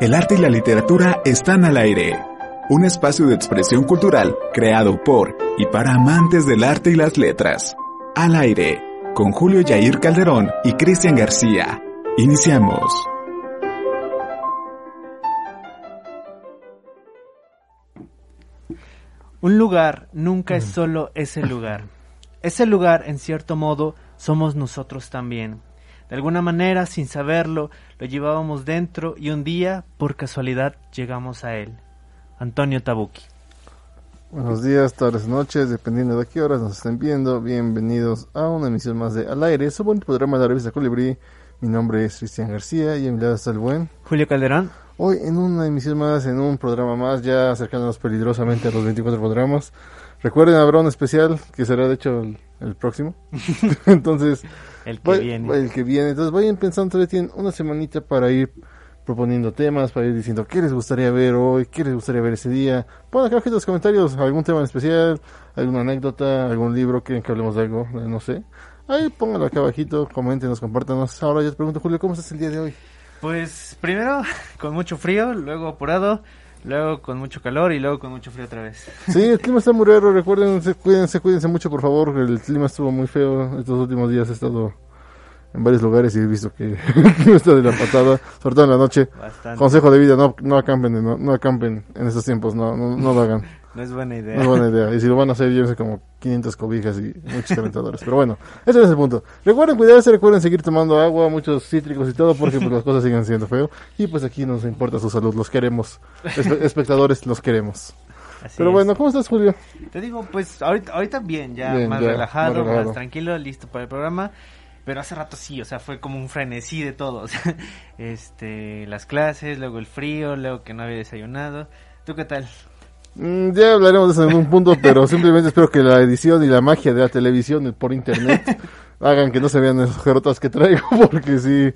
El arte y la literatura están al aire. Un espacio de expresión cultural creado por y para amantes del arte y las letras. Al aire, con Julio Yair Calderón y Cristian García. Iniciamos. Un lugar nunca es solo ese lugar. Ese lugar, en cierto modo, somos nosotros también. De alguna manera, sin saberlo, lo llevábamos dentro y un día, por casualidad, llegamos a él. Antonio Tabuki. Buenos días, tardes, noches, dependiendo de qué horas nos estén viendo. Bienvenidos a una emisión más de Al Aire, su buen programa de la revista Colibrí. Mi nombre es Cristian García y a mi lado está el buen Julio Calderón. Hoy en una emisión más, en un programa más, ya acercándonos peligrosamente a los 24 programas. Recuerden, habrá un especial que será de hecho el, el próximo. Entonces, el que voy- viene. El que viene. Entonces vayan pensando, todavía tienen una semanita para ir proponiendo temas, para ir diciendo qué les gustaría ver hoy, qué les gustaría ver ese día. Pongan acá abajo en los comentarios algún tema en especial, alguna anécdota, algún libro, quieren que hablemos de algo, eh, no sé. Ahí pónganlo acá abajito, coméntenos, compártanos. Ahora yo te pregunto, Julio, ¿cómo estás el día de hoy? Pues primero con mucho frío, luego apurado, luego con mucho calor y luego con mucho frío otra vez. Sí, el clima está muy raro, recuerden, cuídense, cuídense mucho por favor, el clima estuvo muy feo estos últimos días, he estado en varios lugares y he visto que el clima está de la patada, sobre todo en la noche. Bastante. Consejo de vida, no, no acampen, no, no acampen en estos tiempos, no, no, no lo hagan, No es buena idea. no es buena idea. Y si lo van a hacer, llévense como 500 cobijas y muchos calentadores. Pero bueno, ese es el punto. Recuerden cuidarse, recuerden seguir tomando agua, muchos cítricos y todo, porque pues las cosas siguen siendo feo. Y pues aquí nos importa su salud, los queremos. Espe- espectadores, los queremos. Así Pero es. bueno, ¿cómo estás, Julio? Te digo, pues ahorita, ahorita bien, ya Bien, más, ya, relajado, más relajado. más tranquilo, listo para el programa. Pero hace rato sí, o sea, fue como un frenesí de todo. o sea, este, las clases, luego el frío, luego que no había desayunado. ¿Tú qué tal? Mm, ya hablaremos de eso en algún punto, pero simplemente espero que la edición y la magia de la televisión por internet hagan que no se vean esas jerotas que traigo, porque sí,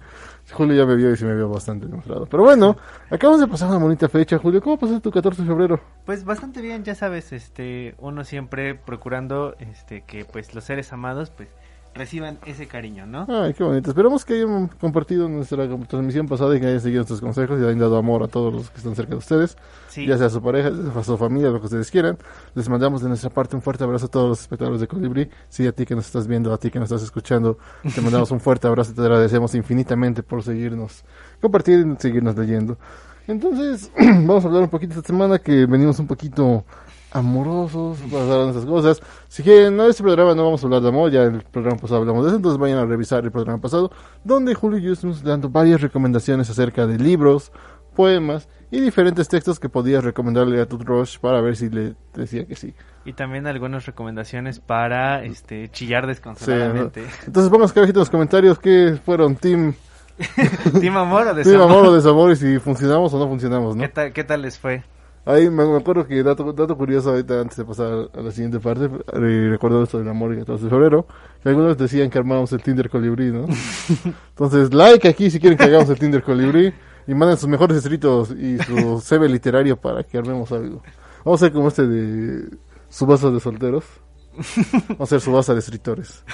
Julio ya me vio y sí me vio bastante demostrado. Pero bueno, acabamos de pasar una bonita fecha, Julio. ¿Cómo pasó tu 14 de febrero? Pues bastante bien, ya sabes, este, uno siempre procurando, este, que pues los seres amados, pues, reciban ese cariño, ¿no? Ay, qué bonito. Esperamos que hayan compartido nuestra transmisión pasada y que hayan seguido nuestros consejos y hayan dado amor a todos los que están cerca de ustedes. Sí. ya sea su pareja, a su familia, lo que ustedes quieran. Les mandamos de nuestra parte un fuerte abrazo a todos los espectadores de Colibrí. Sí, a ti que nos estás viendo, a ti que nos estás escuchando, te mandamos un fuerte abrazo y te agradecemos infinitamente por seguirnos, compartir y seguirnos leyendo. Entonces, vamos a hablar un poquito esta semana que venimos un poquito amorosos, de esas cosas. Si quieren, no, este programa no vamos a hablar de amor, ya el programa pasado hablamos de eso, entonces vayan a revisar el programa pasado, donde Julio y estuvimos dando varias recomendaciones acerca de libros, poemas y diferentes textos que podías recomendarle a tu Rush para ver si le decía que sí. Y también algunas recomendaciones para, este, chillar Sí, desconsoladamente. ¿no? Entonces pongas acá abajito en los comentarios qué fueron Team, ¿Team amor o team desamor? Amor o Desamor y si funcionamos o no funcionamos, ¿no? ¿Qué tal, ¿Qué tal les fue? Ahí me, me acuerdo que dato, dato curioso ahorita antes de pasar a la siguiente parte, eh, recuerdo esto del amor y 14 de febrero, que algunos decían que armábamos el Tinder Colibrí, ¿no? Entonces, like aquí si quieren que hagamos el Tinder Colibrí y manden sus mejores escritos y su CV literario para que armemos algo. Vamos a hacer como este de subasta de solteros. A hacer subasta de escritores.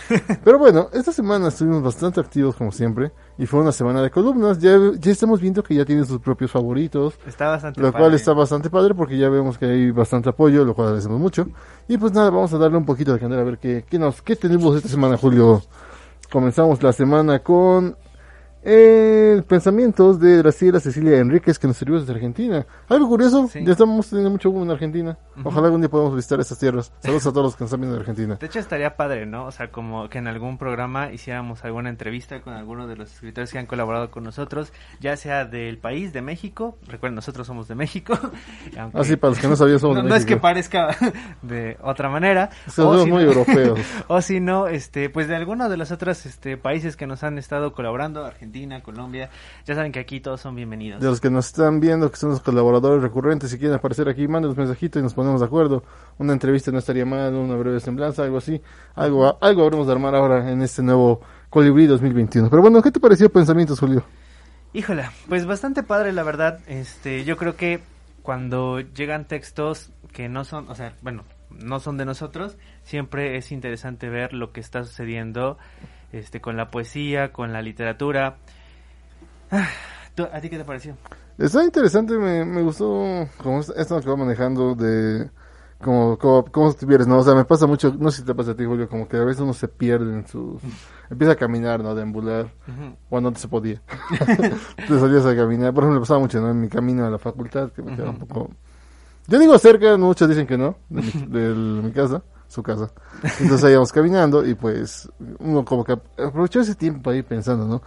Pero bueno, esta semana estuvimos bastante activos como siempre y fue una semana de columnas. Ya, ya estamos viendo que ya tienen sus propios favoritos. Está bastante Lo padre. cual está bastante padre porque ya vemos que hay bastante apoyo, lo cual agradecemos mucho. Y pues nada, vamos a darle un poquito de candela a ver qué, qué, nos, qué tenemos esta semana, Julio. Comenzamos la semana con eh, pensamientos de Graciela Cecilia Enríquez que nos sirvió desde Argentina. Algo curioso, Sí. ya estamos teniendo mucho boom en Argentina. Ojalá algún día podamos visitar esas tierras. Saludos a todos los que nos están viendo de Argentina. De hecho, estaría padre, ¿no? O sea, como que en algún programa hiciéramos alguna entrevista con alguno de los escritores que han colaborado con nosotros, ya sea del país, de México. Recuerden, nosotros somos de México. aunque Así, para los que no sabían, somos no, de no es que México. parezca de otra manera. Somos si muy no- europeos. o si no, este, pues de alguno de los otros este, países que nos han estado colaborando, Argentina, Argentina, Colombia. Ya saben que aquí todos son bienvenidos. De los que nos están viendo, que son los colaboradores recurrentes, si quieren aparecer aquí, manden los mensajitos y nos ponemos de acuerdo. Una entrevista no estaría mal, una breve semblanza, algo así. Algo, algo habremos de armar ahora en este nuevo Colibrí 2021. Pero bueno, ¿qué te pareció Pensamientos, Julio? Híjole, pues bastante padre, la verdad. Este, yo creo que cuando llegan textos que no son, o sea, bueno, no son de nosotros, siempre es interesante ver lo que está sucediendo este, con la poesía, con la literatura. Ah, ¿A ti qué te pareció? Está interesante, me, me gustó como esto que va manejando de como, como, como estuvieras, ¿no? O sea, me pasa mucho, no sé si te pasa a ti, Julio, como que a veces uno se pierde en sus... Empieza a caminar, ¿no? Deambular, cuando antes se podía. Te salías a caminar, por ejemplo, me pasaba mucho, ¿no? En mi camino a la facultad, que me quedaba un poco... Yo digo cerca, muchos dicen que no, de mi, de mi casa, su casa. Entonces ahí íbamos caminando y pues uno como que aprovechó ese tiempo ir pensando, ¿no?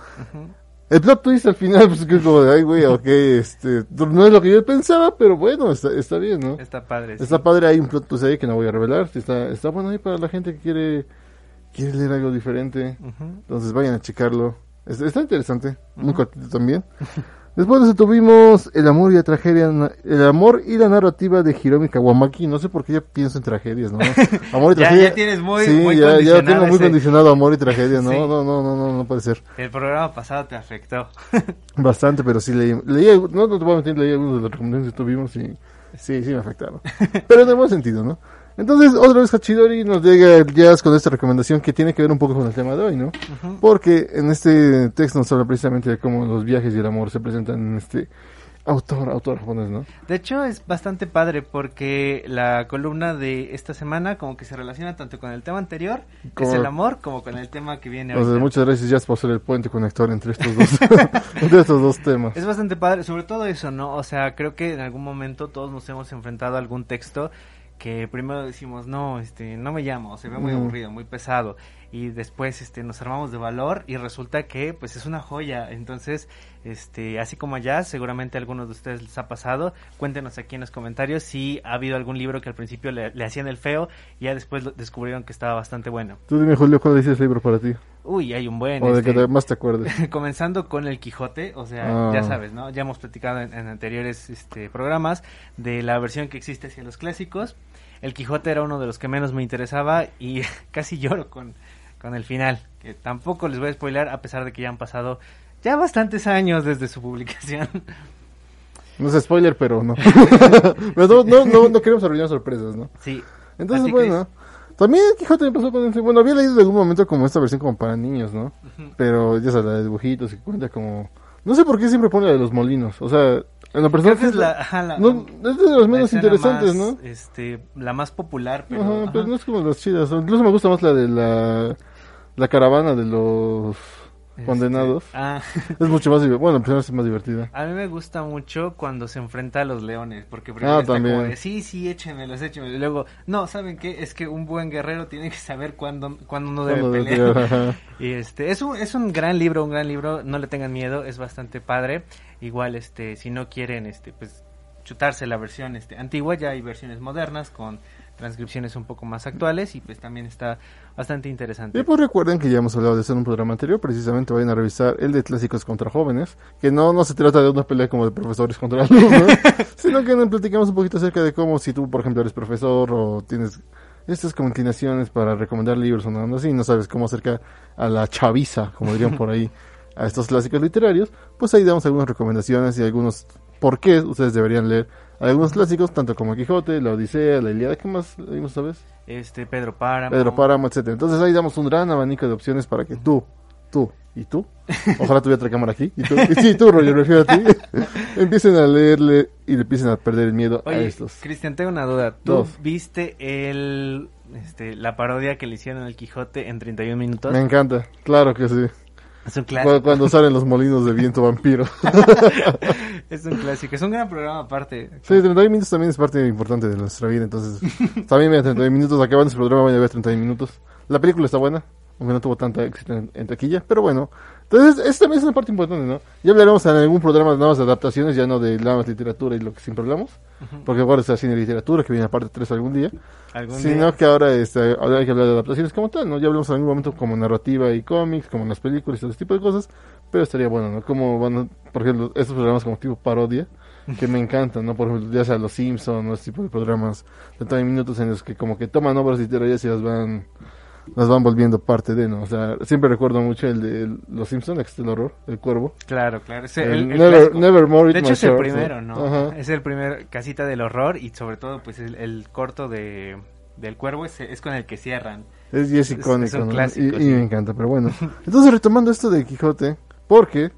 El plot twist al final, pues que como de, ay, güey, ok, este, no es lo que yo pensaba, pero bueno, está, está bien, ¿no? Está padre. Está sí. padre, hay un plot twist ahí que no voy a revelar, está, está bueno ahí para la gente que quiere, quiere leer algo diferente, Ujú. entonces vayan a checarlo. Está, está interesante, muy cortito también. Después de eso tuvimos el amor y la tragedia, el amor y la narrativa de Hiromi Kawamaki. No sé por qué ya pienso en tragedias, ¿no? Amor y Ya- tragedia. ya tienes muy- sí, muy ya, ya tengo muy ese- condicionado amor y tragedia. No, Sí. no, no, no, no, no puede ser. El programa pasado te afectó. Bastante, pero sí leí, leí no, no te voy a mentir, leí algunos de los recomendaciones que tuvimos y sí, sí me afectaron. pero en el buen sentido, ¿no? Entonces, otra vez Hachidori nos llega el jazz con esta recomendación que tiene que ver un poco con el tema de hoy, ¿no? Porque en este texto nos habla precisamente de cómo los viajes y el amor se presentan en este autor, autor japonés, ¿no? De hecho, es bastante padre porque la columna de esta semana como que se relaciona tanto con el tema anterior, que es el amor, como con el tema que viene ahorita. muchas gracias Jazz por ser el puente conector entre estos dos, entre estos dos temas. Es bastante padre, sobre todo eso, ¿no? O sea, creo que en algún momento todos nos hemos enfrentado a algún texto que primero decimos, no, este, no me llamo, se ve muy Mm. aburrido, muy pesado, y después, este, nos armamos de valor y resulta que, pues, es una joya. Entonces, este, así como allá, seguramente a algunos de ustedes les ha pasado. Cuéntenos aquí en los comentarios si ha habido algún libro que al principio le, le hacían el feo y ya después lo- descubrieron que estaba bastante bueno. Tú dime, Julio, ¿cuál es ese libro para ti? Uy, hay un buen. o de este, que más te acuerdes. comenzando con el Quijote, o sea, Ah. ya sabes, ¿no? Ya hemos platicado en, en anteriores este, programas de la versión que existe hacia los clásicos. El Quijote era uno de los que menos me interesaba y casi lloro con, con el final, que tampoco les voy a spoiler a pesar de que ya han pasado ya bastantes años desde su publicación. No es spoiler, pero no. pero no, no, no, queremos arruinar sorpresas, ¿no? Sí. Entonces, ¿A ti, bueno, también el Quijote me pasó con. Bueno, había leído en algún momento como esta versión como para niños, ¿no? Pero ya sabes, la de dibujitos y cuenta como. No sé por qué siempre pone la de los molinos. O sea, en es la, ajá, la- no, es de las la menos interesantes, más, ¿no? Este, la más popular, pero... Ajá, ajá. pero no es como las chidas. Incluso me gusta más la de la, la caravana de los Este, condenados. ah. Es mucho más. Bueno, primero es más divertida. A mí me gusta mucho cuando se enfrenta a los leones, porque primero Ah, está como también. de, sí, sí, échemelos, échemelos. Y luego, no, ¿saben qué? Es que un buen guerrero tiene que saber cuándo, cuándo no debe Cuando pelear. Y este, es un, es un gran libro, un gran libro, no le tengan miedo, es bastante padre. Igual, este, si no quieren, este, pues, chutarse la versión, este, antigua, ya hay versiones modernas con transcripciones un poco más actuales y pues también está bastante interesante. Y pues recuerden que ya hemos hablado de eso en un programa anterior, precisamente vayan a revisar el de clásicos contra jóvenes, que no, no se trata de una pelea como de profesores contra alumnos, sino que nos platicamos un poquito acerca de cómo si tú, por ejemplo, eres profesor o tienes estas como inclinaciones para recomendar libros o nada así, y no sabes cómo acercar a la chaviza, como dirían por ahí, a estos clásicos literarios, pues ahí damos algunas recomendaciones y algunos por qué ustedes deberían leer algunos clásicos, tanto como Quijote, la Odisea, la Ilíada, ¿qué más leímos esta vez? Este, Pedro Páramo. Pedro Páramo, etcétera. Entonces ahí damos un gran abanico de opciones para que tú, tú y tú, ojalá tuviera otra cámara aquí, y tú, y sí, tú, Roger, me refiero a ti, empiecen a leerle y le empiecen a perder el miedo a estos. Cristian, tengo una duda. ¿Tú Dos. viste el, este, la parodia que le hicieron al Quijote en 31 minutos? Me encanta, claro que sí. Es un Cu- clásico. Cuando salen los molinos de viento vampiro. es un clásico. Es un gran programa aparte. Sí, 31 minutos también es parte importante de nuestra vida, entonces también vean 31 minutos, acabando ese programa vayan a ver 31 minutos. La película está buena, aunque no tuvo tanta éxito en, en taquilla, pero bueno. Entonces, esta también es una parte importante, ¿no? Ya hablaremos en algún programa de nuevas adaptaciones, ya no de la más literatura y lo que siempre hablamos, porque ahora está cine y literatura, que viene aparte 3 algún día, Algún sino día. que ahora este, ahora hay que hablar de adaptaciones como tal, ¿no? Ya hablamos en algún momento como narrativa y cómics, como en las películas y todo ese tipo de cosas, pero estaría bueno, ¿no? Como van, por ejemplo, estos programas como tipo parodia, que me encantan, ¿no? Por ejemplo, ya sea Los Simpsons, ¿no? Este tipo de programas de 30 minutos en los que como que toman obras literarias y las van las van volviendo parte de, ¿no? O sea, siempre recuerdo mucho el de Los Simpsons, el del horror, El Cuervo. Claro, claro. ese- El el- el never. Nevermore De hecho es el primero, ¿no? Ajá. Es el primer casita del horror y sobre todo pues el, el corto de del cuervo es, es con el que cierran. Es, y es Es- icónico, es un ¿no? clásico, y, me encanta, pero bueno. Entonces, retomando esto de Quijote, porque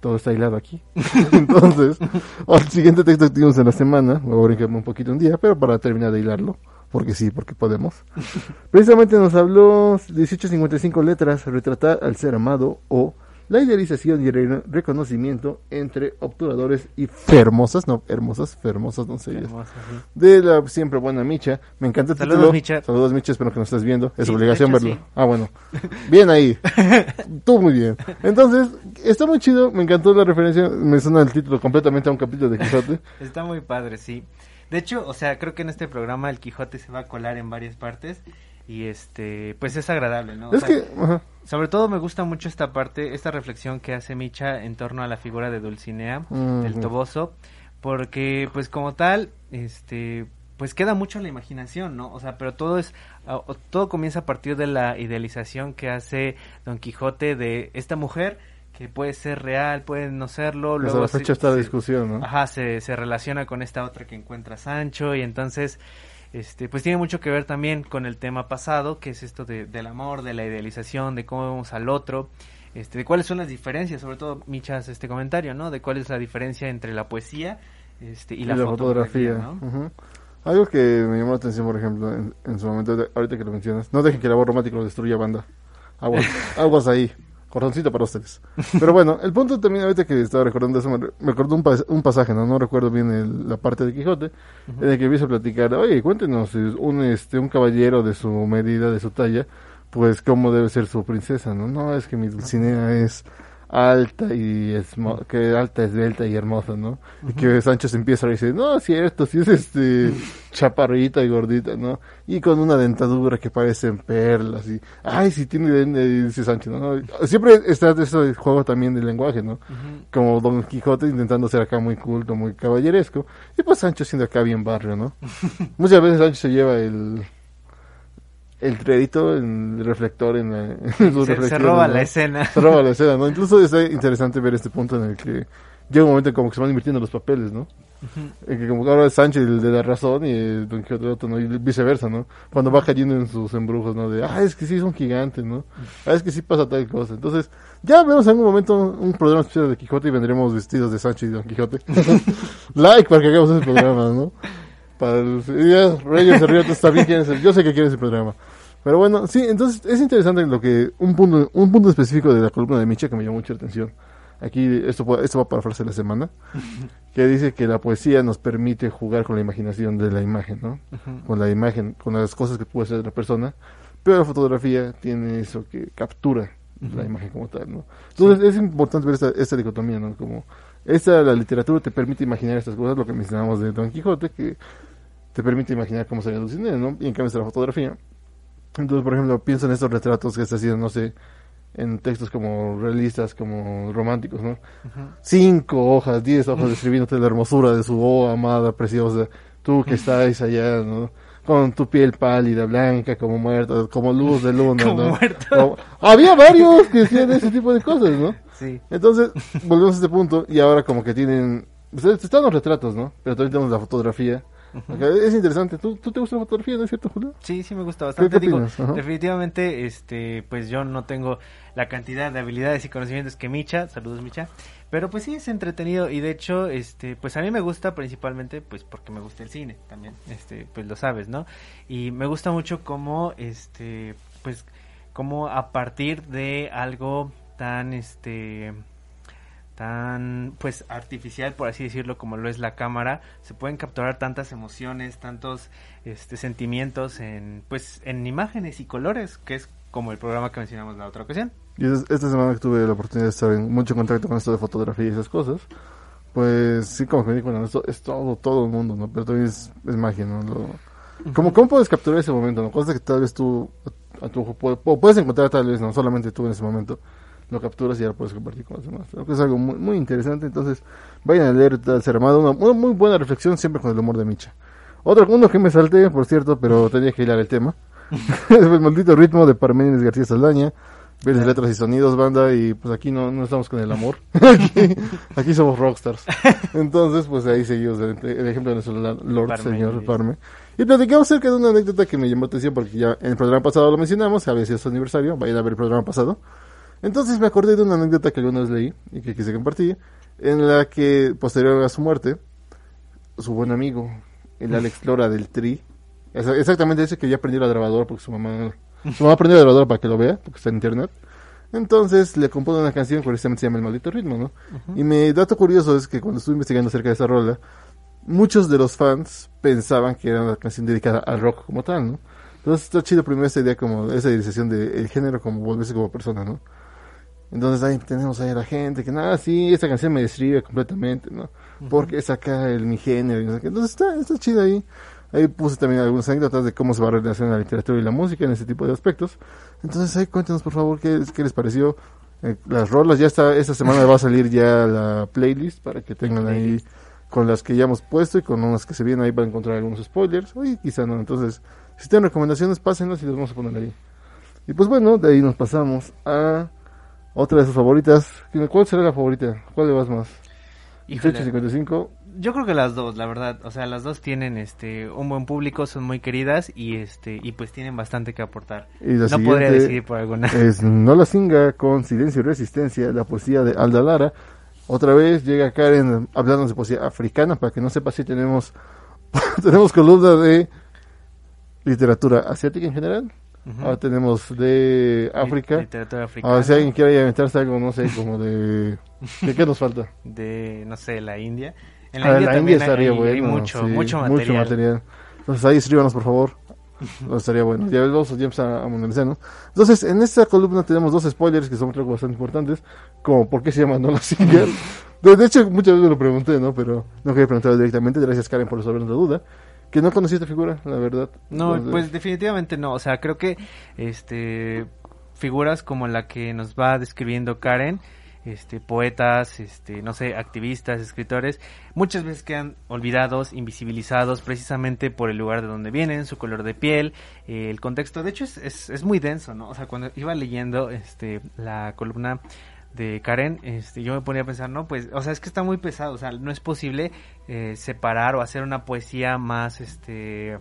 todo está hilado aquí. Entonces, al siguiente texto que tuvimos en la semana, voy a brincarme un poquito un día, pero para terminar de hilarlo, porque sí, porque podemos. Precisamente nos habló 1855 letras, retratar al ser amado o la idealización y re- reconocimiento entre obturadores y fermosas, no, hermosas, fermosas doncellas Hermoso, sí. de la siempre buena Micha. Me encanta el Saludos, título. Micha. Saludos, Micha. Espero que nos estés viendo. Es Sí, obligación hecho, verlo. sí. Ah, bueno. Bien ahí. Tú muy bien. Entonces, está muy chido. Me encantó la referencia. Me suena el título completamente a un capítulo de Quijote. Está muy padre, sí. De hecho, o sea, creo que en este programa el Quijote se va a colar en varias partes y este, pues es agradable, ¿no? O es sea, que, ajá. Sobre todo me gusta mucho esta parte, esta reflexión que hace Micha en torno a la figura de Dulcinea, del Ujú. Toboso, porque pues como tal, este, pues queda mucho en la imaginación, ¿no? O sea, pero todo es, todo comienza a partir de la idealización que hace Don Quijote de esta mujer que puede ser real, puede no serlo, luego la fecha está la se- discusión, ¿no? Ajá, se, se relaciona con esta otra que encuentra Sancho y entonces, este, pues tiene mucho que ver también con el tema pasado, que es esto de, del amor, de la idealización, de cómo vemos al otro, este, de cuáles son las diferencias, sobre todo Micha hace este comentario, ¿no? De cuál es la diferencia entre la poesía este, y, la, fotografía, ¿no? Ujú. Algo que me llamó la atención, por ejemplo, en, en su momento, de- ahorita que lo mencionas, no dejen que el amor romántico lo destruya banda. Aguas, aguas ahí. Corazoncito para ustedes. Pero bueno, el punto también, ahorita que estaba recordando eso, me, re- me acordó un, pas- un pasaje, ¿no? No recuerdo bien el- la parte de Quijote, en el que empieza a platicar, oye, cuéntenos, un, este, un caballero de su medida, de su talla, pues cómo debe ser su princesa, ¿no? No, es que mi Dulcinea es alta y es que alta, esbelta y hermosa, ¿no? Y que Sancho se empieza a dice, no, es cierto, si es este chaparrita y gordita, ¿no? Y con una dentadura que parecen perlas y, ay, si tiene, eh, dice Sancho, ¿no? Siempre está ese juego también del lenguaje, ¿no? Como Don Quijote intentando ser acá muy culto, muy caballeresco, y pues Sancho siendo acá bien barrio, ¿no? Muchas veces Sancho se lleva el el crédito, el reflector en, la, en sus Se, se roba ¿no? la escena. Se roba la escena, ¿no? Incluso es interesante ver este punto en el que llega un momento en como que se van invirtiendo los papeles, ¿no? En que como que ahora es Sancho el de la razón y el Don Quijote el otro, ¿no? Y viceversa, ¿no? Cuando va cayendo en sus embrujos, ¿no? De, ah, es que sí es un gigante, ¿no? Ah, es que sí pasa tal cosa. Entonces, ya vemos en algún momento un programa especial de Quijote y vendremos vestidos de Sancho y Don Quijote. like para que hagamos ese programa, ¿no? Para el, ya, Reyes ríe, está bien, quieren ser- yo sé que quieren ese programa. Pero bueno, sí, entonces es interesante lo que, un punto, un punto específico de la columna de Micha que me llamó mucho la atención. Aquí, esto, esto va para frase de la semana, que dice que la poesía nos permite jugar con la imaginación de la imagen, ¿no? Ujú. Con la imagen, con las cosas que puede ser la persona, pero la fotografía tiene eso que captura la imagen como tal, ¿no? Entonces es importante ver esta, esta dicotomía, ¿no? Como esta, la literatura te permite imaginar estas cosas, lo que mencionamos de Don Quijote, que te permite imaginar cómo sería Dulcinea, ¿no? Y en cambio está la fotografía. Entonces, por ejemplo, pienso en estos retratos que está haciendo, no sé, en textos como realistas, como románticos, ¿no? Ujú. Cinco hojas, diez hojas describiéndote la hermosura de su oh amada, preciosa, tú que estás allá, ¿no? Con tu piel pálida, blanca, como muerta, como luz de luna, Como ¿no? muerto. Como- Había varios que decían ese tipo de cosas, ¿no? Sí. Entonces, volvemos a este punto y ahora como que tienen... Ustedes están los retratos, ¿no? Pero también tenemos la fotografía. Es interesante. ¿Tú, ¿Tú te gusta la fotografía, no es cierto, Julio? Sí, sí me gusta ¿Qué- bastante. Digo, definitivamente, este, pues yo no tengo la cantidad de habilidades y conocimientos que Micha. Saludos, Micha. Pero pues sí es entretenido y de hecho, este, pues a mí me gusta principalmente, pues porque me gusta el cine también, este, pues lo sabes, ¿no? Y me gusta mucho cómo, este, pues, cómo a partir de algo tan, este, tan pues artificial por así decirlo como lo es la cámara se pueden capturar tantas emociones tantos este sentimientos en pues en imágenes y colores que es como el programa que mencionamos la otra ocasión. Y es- esta semana que tuve la oportunidad de estar en mucho contacto con esto de fotografía y esas cosas, pues sí, como que me cuenta, esto es todo, todo el mundo, ¿no? Pero también es, es magia, ¿no? Lo- como, ¿Cómo puedes capturar ese momento, no? Cosas que tal vez tú, a, tu ojo, puedes encontrar tal vez, no solamente tú en ese momento, lo capturas y ya lo puedes compartir con los demás. Creo que es algo muy, muy interesante, entonces vayan a leer tal ser armado, una, una muy buena reflexión siempre con el humor de Micha. Otro uno que me salté, por cierto, pero tenía que hilar el tema. el maldito ritmo de Parménides García Saldaña. Ves letras y sonidos, banda, y pues aquí no, no estamos con el amor. aquí, aquí somos rockstars. Entonces, pues ahí seguimos el, el ejemplo de nuestro Lord Parménides. Señor Parme. Y platicamos acerca de una anécdota que me llamó la atención porque ya en el programa pasado lo mencionamos, había sido su aniversario, vayan a ver el programa pasado. Entonces me acordé de una anécdota que alguna vez leí y que quise compartir, en la que posterior a su muerte, su buen amigo, el Alex Lora del Tri, exactamente ese que ya aprendió la grabadora porque su mamá, su mamá aprendió la grabadora para que lo vea, porque está en internet. Entonces le compone una canción que precisamente se llama El Maldito Ritmo, ¿no? Y mi dato curioso es que cuando estuve investigando acerca de esa rola, muchos de los fans pensaban que era una canción dedicada al rock como tal, ¿no? Entonces está chido primero esa idea como, esa idealización del género como volverse como persona, ¿no? Entonces ahí tenemos ahí a la gente que nada, sí, esta canción me describe completamente, ¿no? Porque es acá el mi género. Entonces está, está chido ahí. Ahí puse también algunas anécdotas de cómo se va a relacionar la literatura y la música en ese tipo de aspectos. Entonces ahí cuéntenos por favor qué, qué les pareció. Eh, las rolas, ya está, esta semana va a salir ya la playlist para que tengan ahí con las que ya hemos puesto y con unas que se vienen ahí para encontrar algunos spoilers. Oye, quizá no. Entonces, si tienen recomendaciones, pásenlas y las vamos a poner ahí. Y pues bueno, de ahí nos pasamos a otra de sus favoritas. ¿Cuál será la favorita? ¿Cuál le vas más? Híjole. 1855. Yo creo que las dos, la verdad, o sea, las dos tienen este un buen público, son muy queridas y este y pues tienen bastante que aportar. Y la no podría decidir por alguna. es No la singa con Silencio y Resistencia, la poesía de Alda Lara. Otra vez llega Karen hablando de poesía africana, para que no sepa si tenemos tenemos columna de literatura asiática en general. Ahora tenemos de África. Literatura africana. Ahora si alguien quiere inventarse algo, no sé, como de... ¿De qué nos falta? de no sé, la India. En Ah, la India también hay, estaría hay bueno. mucho, sí, mucho material. Entonces ahí escríbanos, por favor. No, estaría bueno. Ya vamos ya a ¿no? Entonces, en esta columna tenemos dos spoilers que son creo bastante importantes. Como, ¿por qué se llama No la Singer? de, de hecho, muchas veces me lo pregunté, ¿no? Pero no quería preguntarlo directamente. Gracias, Karen, por resolver la duda. Que no conocí esta figura, la verdad. No, Entonces, pues definitivamente no. O sea, creo que este figuras como la que nos va describiendo Karen, este poetas, este no sé, activistas, escritores, muchas veces quedan olvidados, invisibilizados precisamente por el lugar de donde vienen, su color de piel, eh, el contexto. De hecho es, es, es muy denso, ¿no? O sea, cuando iba leyendo este la columna de Karen, este, yo me ponía a pensar, no, pues, o sea, es que está muy pesado, o sea, no es posible eh, separar o hacer una poesía más, este,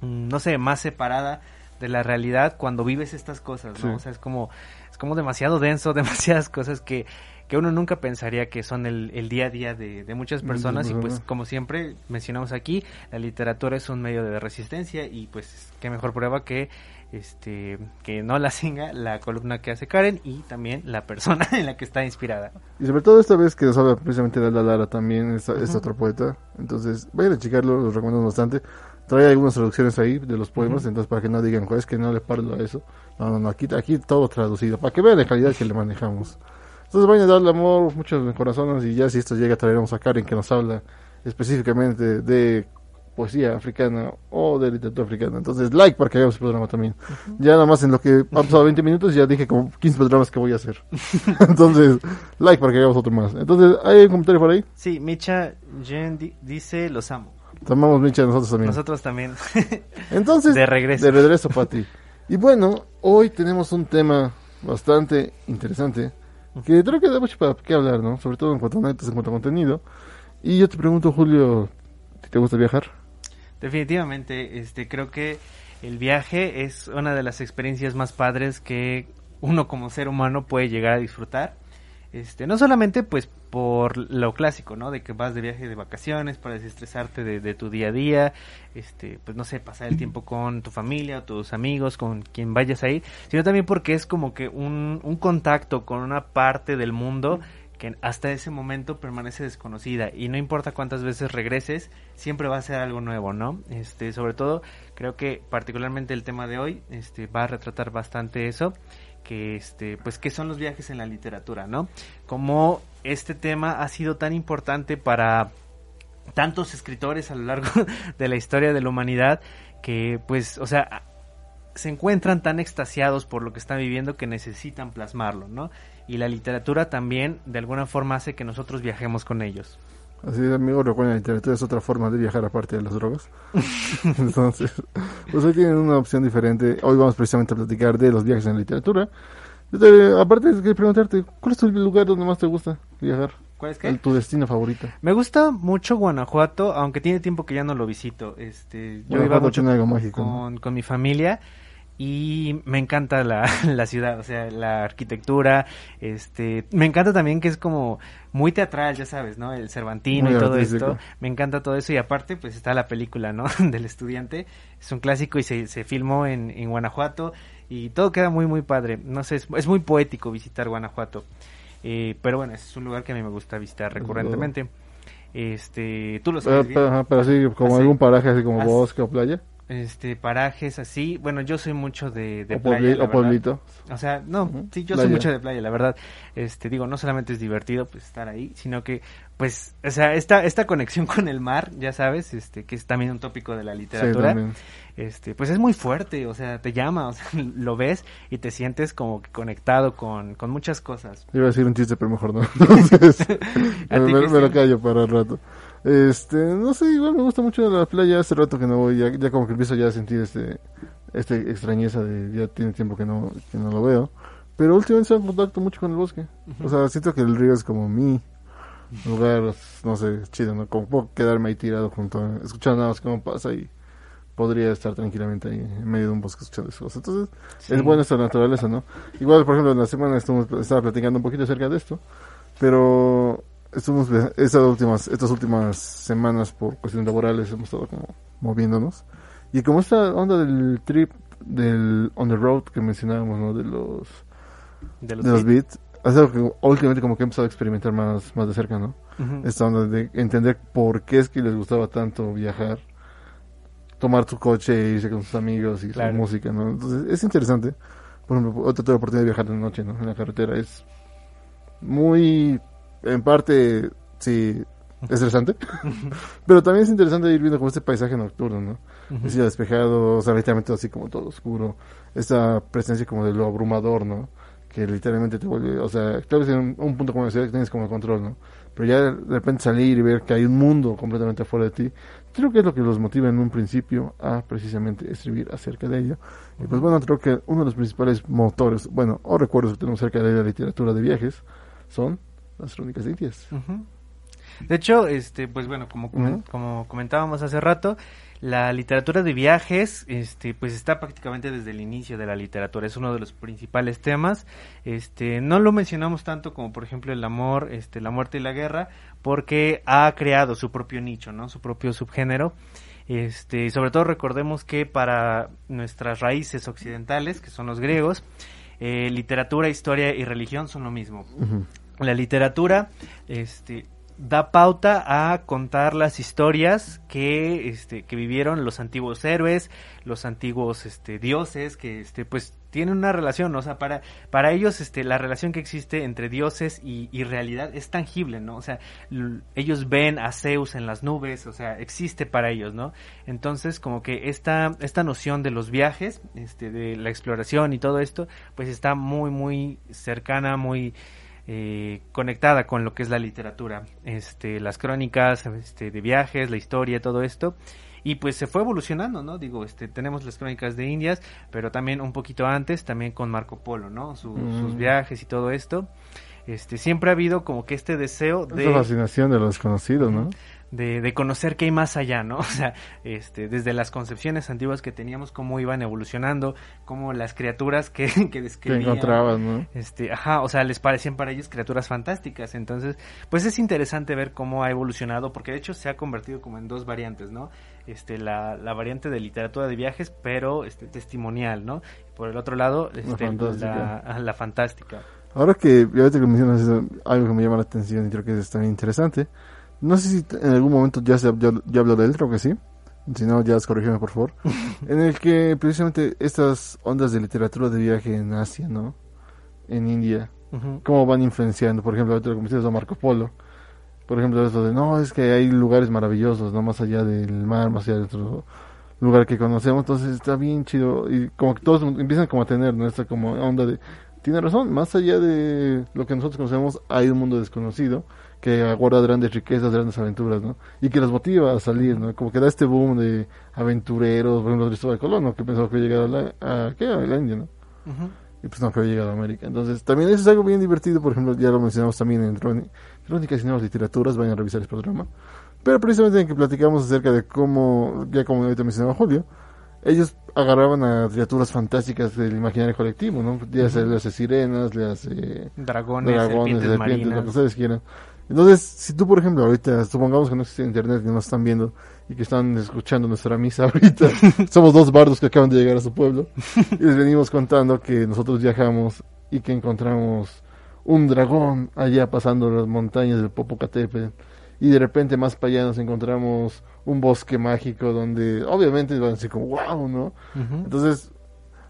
mm, no sé, más separada de la realidad cuando vives estas cosas, ¿no? Sí. O sea, es como, es como demasiado denso, demasiadas cosas que, que uno nunca pensaría que son el, el día a día de, de muchas muchas personas y pues como siempre mencionamos aquí, la literatura es un medio de resistencia y pues qué mejor prueba que este que no la singa la columna que hace Karen y también la persona en la que está inspirada. Y sobre todo esta vez que nos habla precisamente de Alda Lara también, es, es otro poeta. Entonces, vayan a checarlo, los recomiendo bastante. Trae algunas traducciones ahí de los poemas, entonces para que no digan, "Joder, es que no le parlo a eso. No, no, no, aquí, aquí todo traducido, para que vean la calidad que le manejamos. Entonces vayan a darle amor, muchos corazones, y ya si esto llega traeremos a Karen que nos habla específicamente de poesía africana o de literatura africana. Entonces, like para que hagamos el programa también. Ya nada más en lo que han pasado 20 minutos ya dije como 15 programas que voy a hacer. Entonces, like para que hagamos otro más. Entonces, ¿hay un comentario por ahí? Sí, Micha Jen di- dice los amo. Te amamos, Micha, nosotros también. Nosotros también. Entonces, De regreso. De regreso, Pati. Y bueno, hoy tenemos un tema bastante interesante que creo que da mucho para qué hablar, ¿no? Sobre todo en cuanto a netos, en cuanto a contenido. Y yo te pregunto, Julio, ¿te gusta viajar? Definitivamente, este creo que el viaje es una de las experiencias más padres que uno como ser humano puede llegar a disfrutar. Este, no solamente pues por lo clásico, ¿no? De que vas de viaje de vacaciones para desestresarte de, tu día a día, este, pues no sé, pasar el tiempo con tu familia tus amigos, con quien vayas a ir, sino también porque es como que un, un contacto con una parte del mundo que hasta ese momento permanece desconocida y no importa cuántas veces regreses, siempre va a ser algo nuevo, ¿no? Este, sobre todo, creo que particularmente el tema de hoy, este, va a retratar bastante eso, que este, pues qué son los viajes en la literatura, ¿no? Como este tema ha sido tan importante para tantos escritores a lo largo de la historia de la humanidad que pues, o sea, se encuentran tan extasiados por lo que están viviendo que necesitan plasmarlo, ¿no? Y la literatura también de alguna forma hace que nosotros viajemos con ellos. Así es, amigo, recuerden, la literatura es otra forma de viajar aparte de las drogas. Entonces, pues hoy tienen una opción diferente. Hoy vamos precisamente a platicar de los viajes en la literatura. aparte, quería preguntarte, ¿cuál es el lugar donde más te gusta viajar? ¿Cuál es qué? tu destino favorito. Me gusta mucho Guanajuato, aunque tiene tiempo que ya no lo visito. Este, yo iba mucho con, con mi familia y me encanta la, la, ciudad, o sea, la arquitectura, este, me encanta también que es como muy teatral, ya sabes, ¿no? El Cervantino y todo esto, me encanta todo eso y aparte pues está la película, ¿no? Del estudiante, es un clásico y se, se filmó en, en Guanajuato y todo queda muy muy padre, no sé, es, es muy poético visitar Guanajuato, eh, pero bueno, es un lugar que a mí me gusta visitar recurrentemente. Este, tú lo sabes. Pero, pero, así como algún paraje así como bosque o playa este parajes así. Bueno yo soy mucho de, de o playa o pueblito. O sea no sí yo soy mucho de playa la verdad. Este digo no solamente es divertido pues estar ahí sino que pues o sea esta esta conexión con el mar ya sabes este que es también un tópico de la literatura este pues es muy fuerte o sea te llama o sea lo ves y te sientes como que conectado con, con muchas cosas. Iba a decir un chiste pero mejor no. Entonces me, me, lo callo para el rato este, no sé, igual me gusta mucho la playa. Hace rato que no voy, ya, ya como que empiezo ya a sentir este, este extrañeza de ya tiene tiempo que no, que no lo veo. Pero últimamente se contacto mucho con el bosque. O sea, siento que el río es como mi lugar, no sé, chido, ¿no? Como puedo quedarme ahí tirado junto, a, escuchando nada más cómo pasa y podría estar tranquilamente ahí en medio de un bosque escuchando esas cosas. Entonces, es buena esta naturaleza, ¿no? Igual, por ejemplo, en la semana estamos, estaba platicando un poquito acerca de esto, pero estuvimos estas últimas, estas últimas semanas por cuestiones laborales hemos estado como moviéndonos. Y como esta onda del trip del on the road que mencionábamos, ¿no? De los, de los, beats, hace algo que últimamente como que he empezado a experimentar más, más de cerca, ¿no? Esta onda de entender por qué es que les gustaba tanto viajar, tomar tu coche e irse con sus amigos y su música, ¿no? Entonces es interesante. Por ejemplo, otra tuve la oportunidad de viajar de noche, ¿no? En la carretera. Es muy en parte, sí, estresante. pero también es interesante ir viendo como este paisaje nocturno, ¿no? Es despejado, o sea, literalmente así como todo oscuro. Esta presencia como de lo abrumador, ¿no? Que literalmente te vuelve, o sea, claro que en un punto como la ciudad que tienes como control, ¿no? Pero ya de repente salir y ver que hay un mundo completamente afuera de ti, creo que es lo que los motiva en un principio a precisamente escribir acerca de ello. Y pues bueno, creo que uno de los principales motores, bueno, o recuerdos que tenemos acerca de la literatura de viajes, son las crónicas de Indias. De hecho, este, pues bueno, como, como comentábamos hace rato, la literatura de viajes, este, pues está prácticamente desde el inicio de la literatura, es uno de los principales temas. Este, no lo mencionamos tanto como por ejemplo el amor, este, la muerte y la guerra, porque ha creado su propio nicho, ¿no? Su propio subgénero. Este, sobre todo recordemos que para nuestras raíces occidentales, que son los griegos, eh, literatura, historia y religión son lo mismo la literatura este da pauta a contar las historias que este que vivieron los antiguos héroes los antiguos este dioses que este pues tienen una relación o sea para para ellos este la relación que existe entre dioses y, y realidad es tangible no o sea ellos ven a Zeus en las nubes o sea existe para ellos no entonces como que esta esta noción de los viajes este de la exploración y todo esto pues está muy muy cercana muy eh, conectada con lo que es la literatura, este, las crónicas este, de viajes, la historia, todo esto. Y pues se fue evolucionando, ¿no? Digo, este, tenemos las crónicas de Indias, pero también un poquito antes, también con Marco Polo, ¿no? Sus mm. viajes y todo esto. Este, siempre ha habido como que este deseo de... Esa fascinación de lo desconocido, ¿no? De, de, conocer qué hay más allá, ¿no? O sea, este, desde las concepciones antiguas que teníamos, cómo iban evolucionando, cómo las criaturas que, que describían. Que encontraban, ¿no? Este, ajá, o sea, les parecían para ellos criaturas fantásticas. Entonces, pues es interesante ver cómo ha evolucionado, porque de hecho se ha convertido como en dos variantes, ¿no? Este, la, la variante de literatura de viajes, pero este, testimonial, ¿no? Por el otro lado, este, la, la fantástica. Ahora que ahorita que mencionas eso, algo que me llama la atención y creo que es también interesante. No sé si en algún momento ya se ya, ya habló de él, creo que sí. Si no, ya corrígeme por favor. en el que precisamente estas ondas de literatura de viaje en Asia, ¿no? En India, Ujú. cómo van influenciando. Por ejemplo, ahorita lo que Marco Polo. Por ejemplo, eso de, no, es que hay lugares maravillosos, no más allá del mar, más allá de otro lugar que conocemos. Entonces está bien chido. Y como que todos empiezan como a tener, ¿no? Esta como onda de, tiene razón, más allá de lo que nosotros conocemos, hay un mundo desconocido que aguarda grandes riquezas, grandes aventuras, ¿no? Y que los motiva a salir, ¿no? Como que da este boom de aventureros, por ejemplo, Cristóbal Colón, ¿no? Que pensó que iba a llegar a la, a, ¿qué? a la India, ¿no? Ujú. y pues no que había llegado a América. Entonces, también eso es algo bien divertido, por ejemplo, ya lo mencionamos también en Cróni- Crónicas y Nuevas Literaturas, vayan a revisar el programa. Pero precisamente en que platicamos acerca de cómo, ya como ahorita mencionaba Julio, ellos agarraban a criaturas fantásticas del imaginario colectivo, ¿no? Ya sea le hace sirenas, le hace Dragones, dragones, serpientes, serpientes, lo que ustedes quieran. Entonces, si tú, por ejemplo, ahorita, supongamos que no existe internet, que nos están viendo y que están escuchando nuestra misa ahorita, somos dos bardos que acaban de llegar a su pueblo y les venimos contando que nosotros viajamos y que encontramos un dragón allá pasando las montañas del Popocatépetl y de repente más para allá nos encontramos un bosque mágico donde obviamente van a decir como wow, ¿no? Entonces,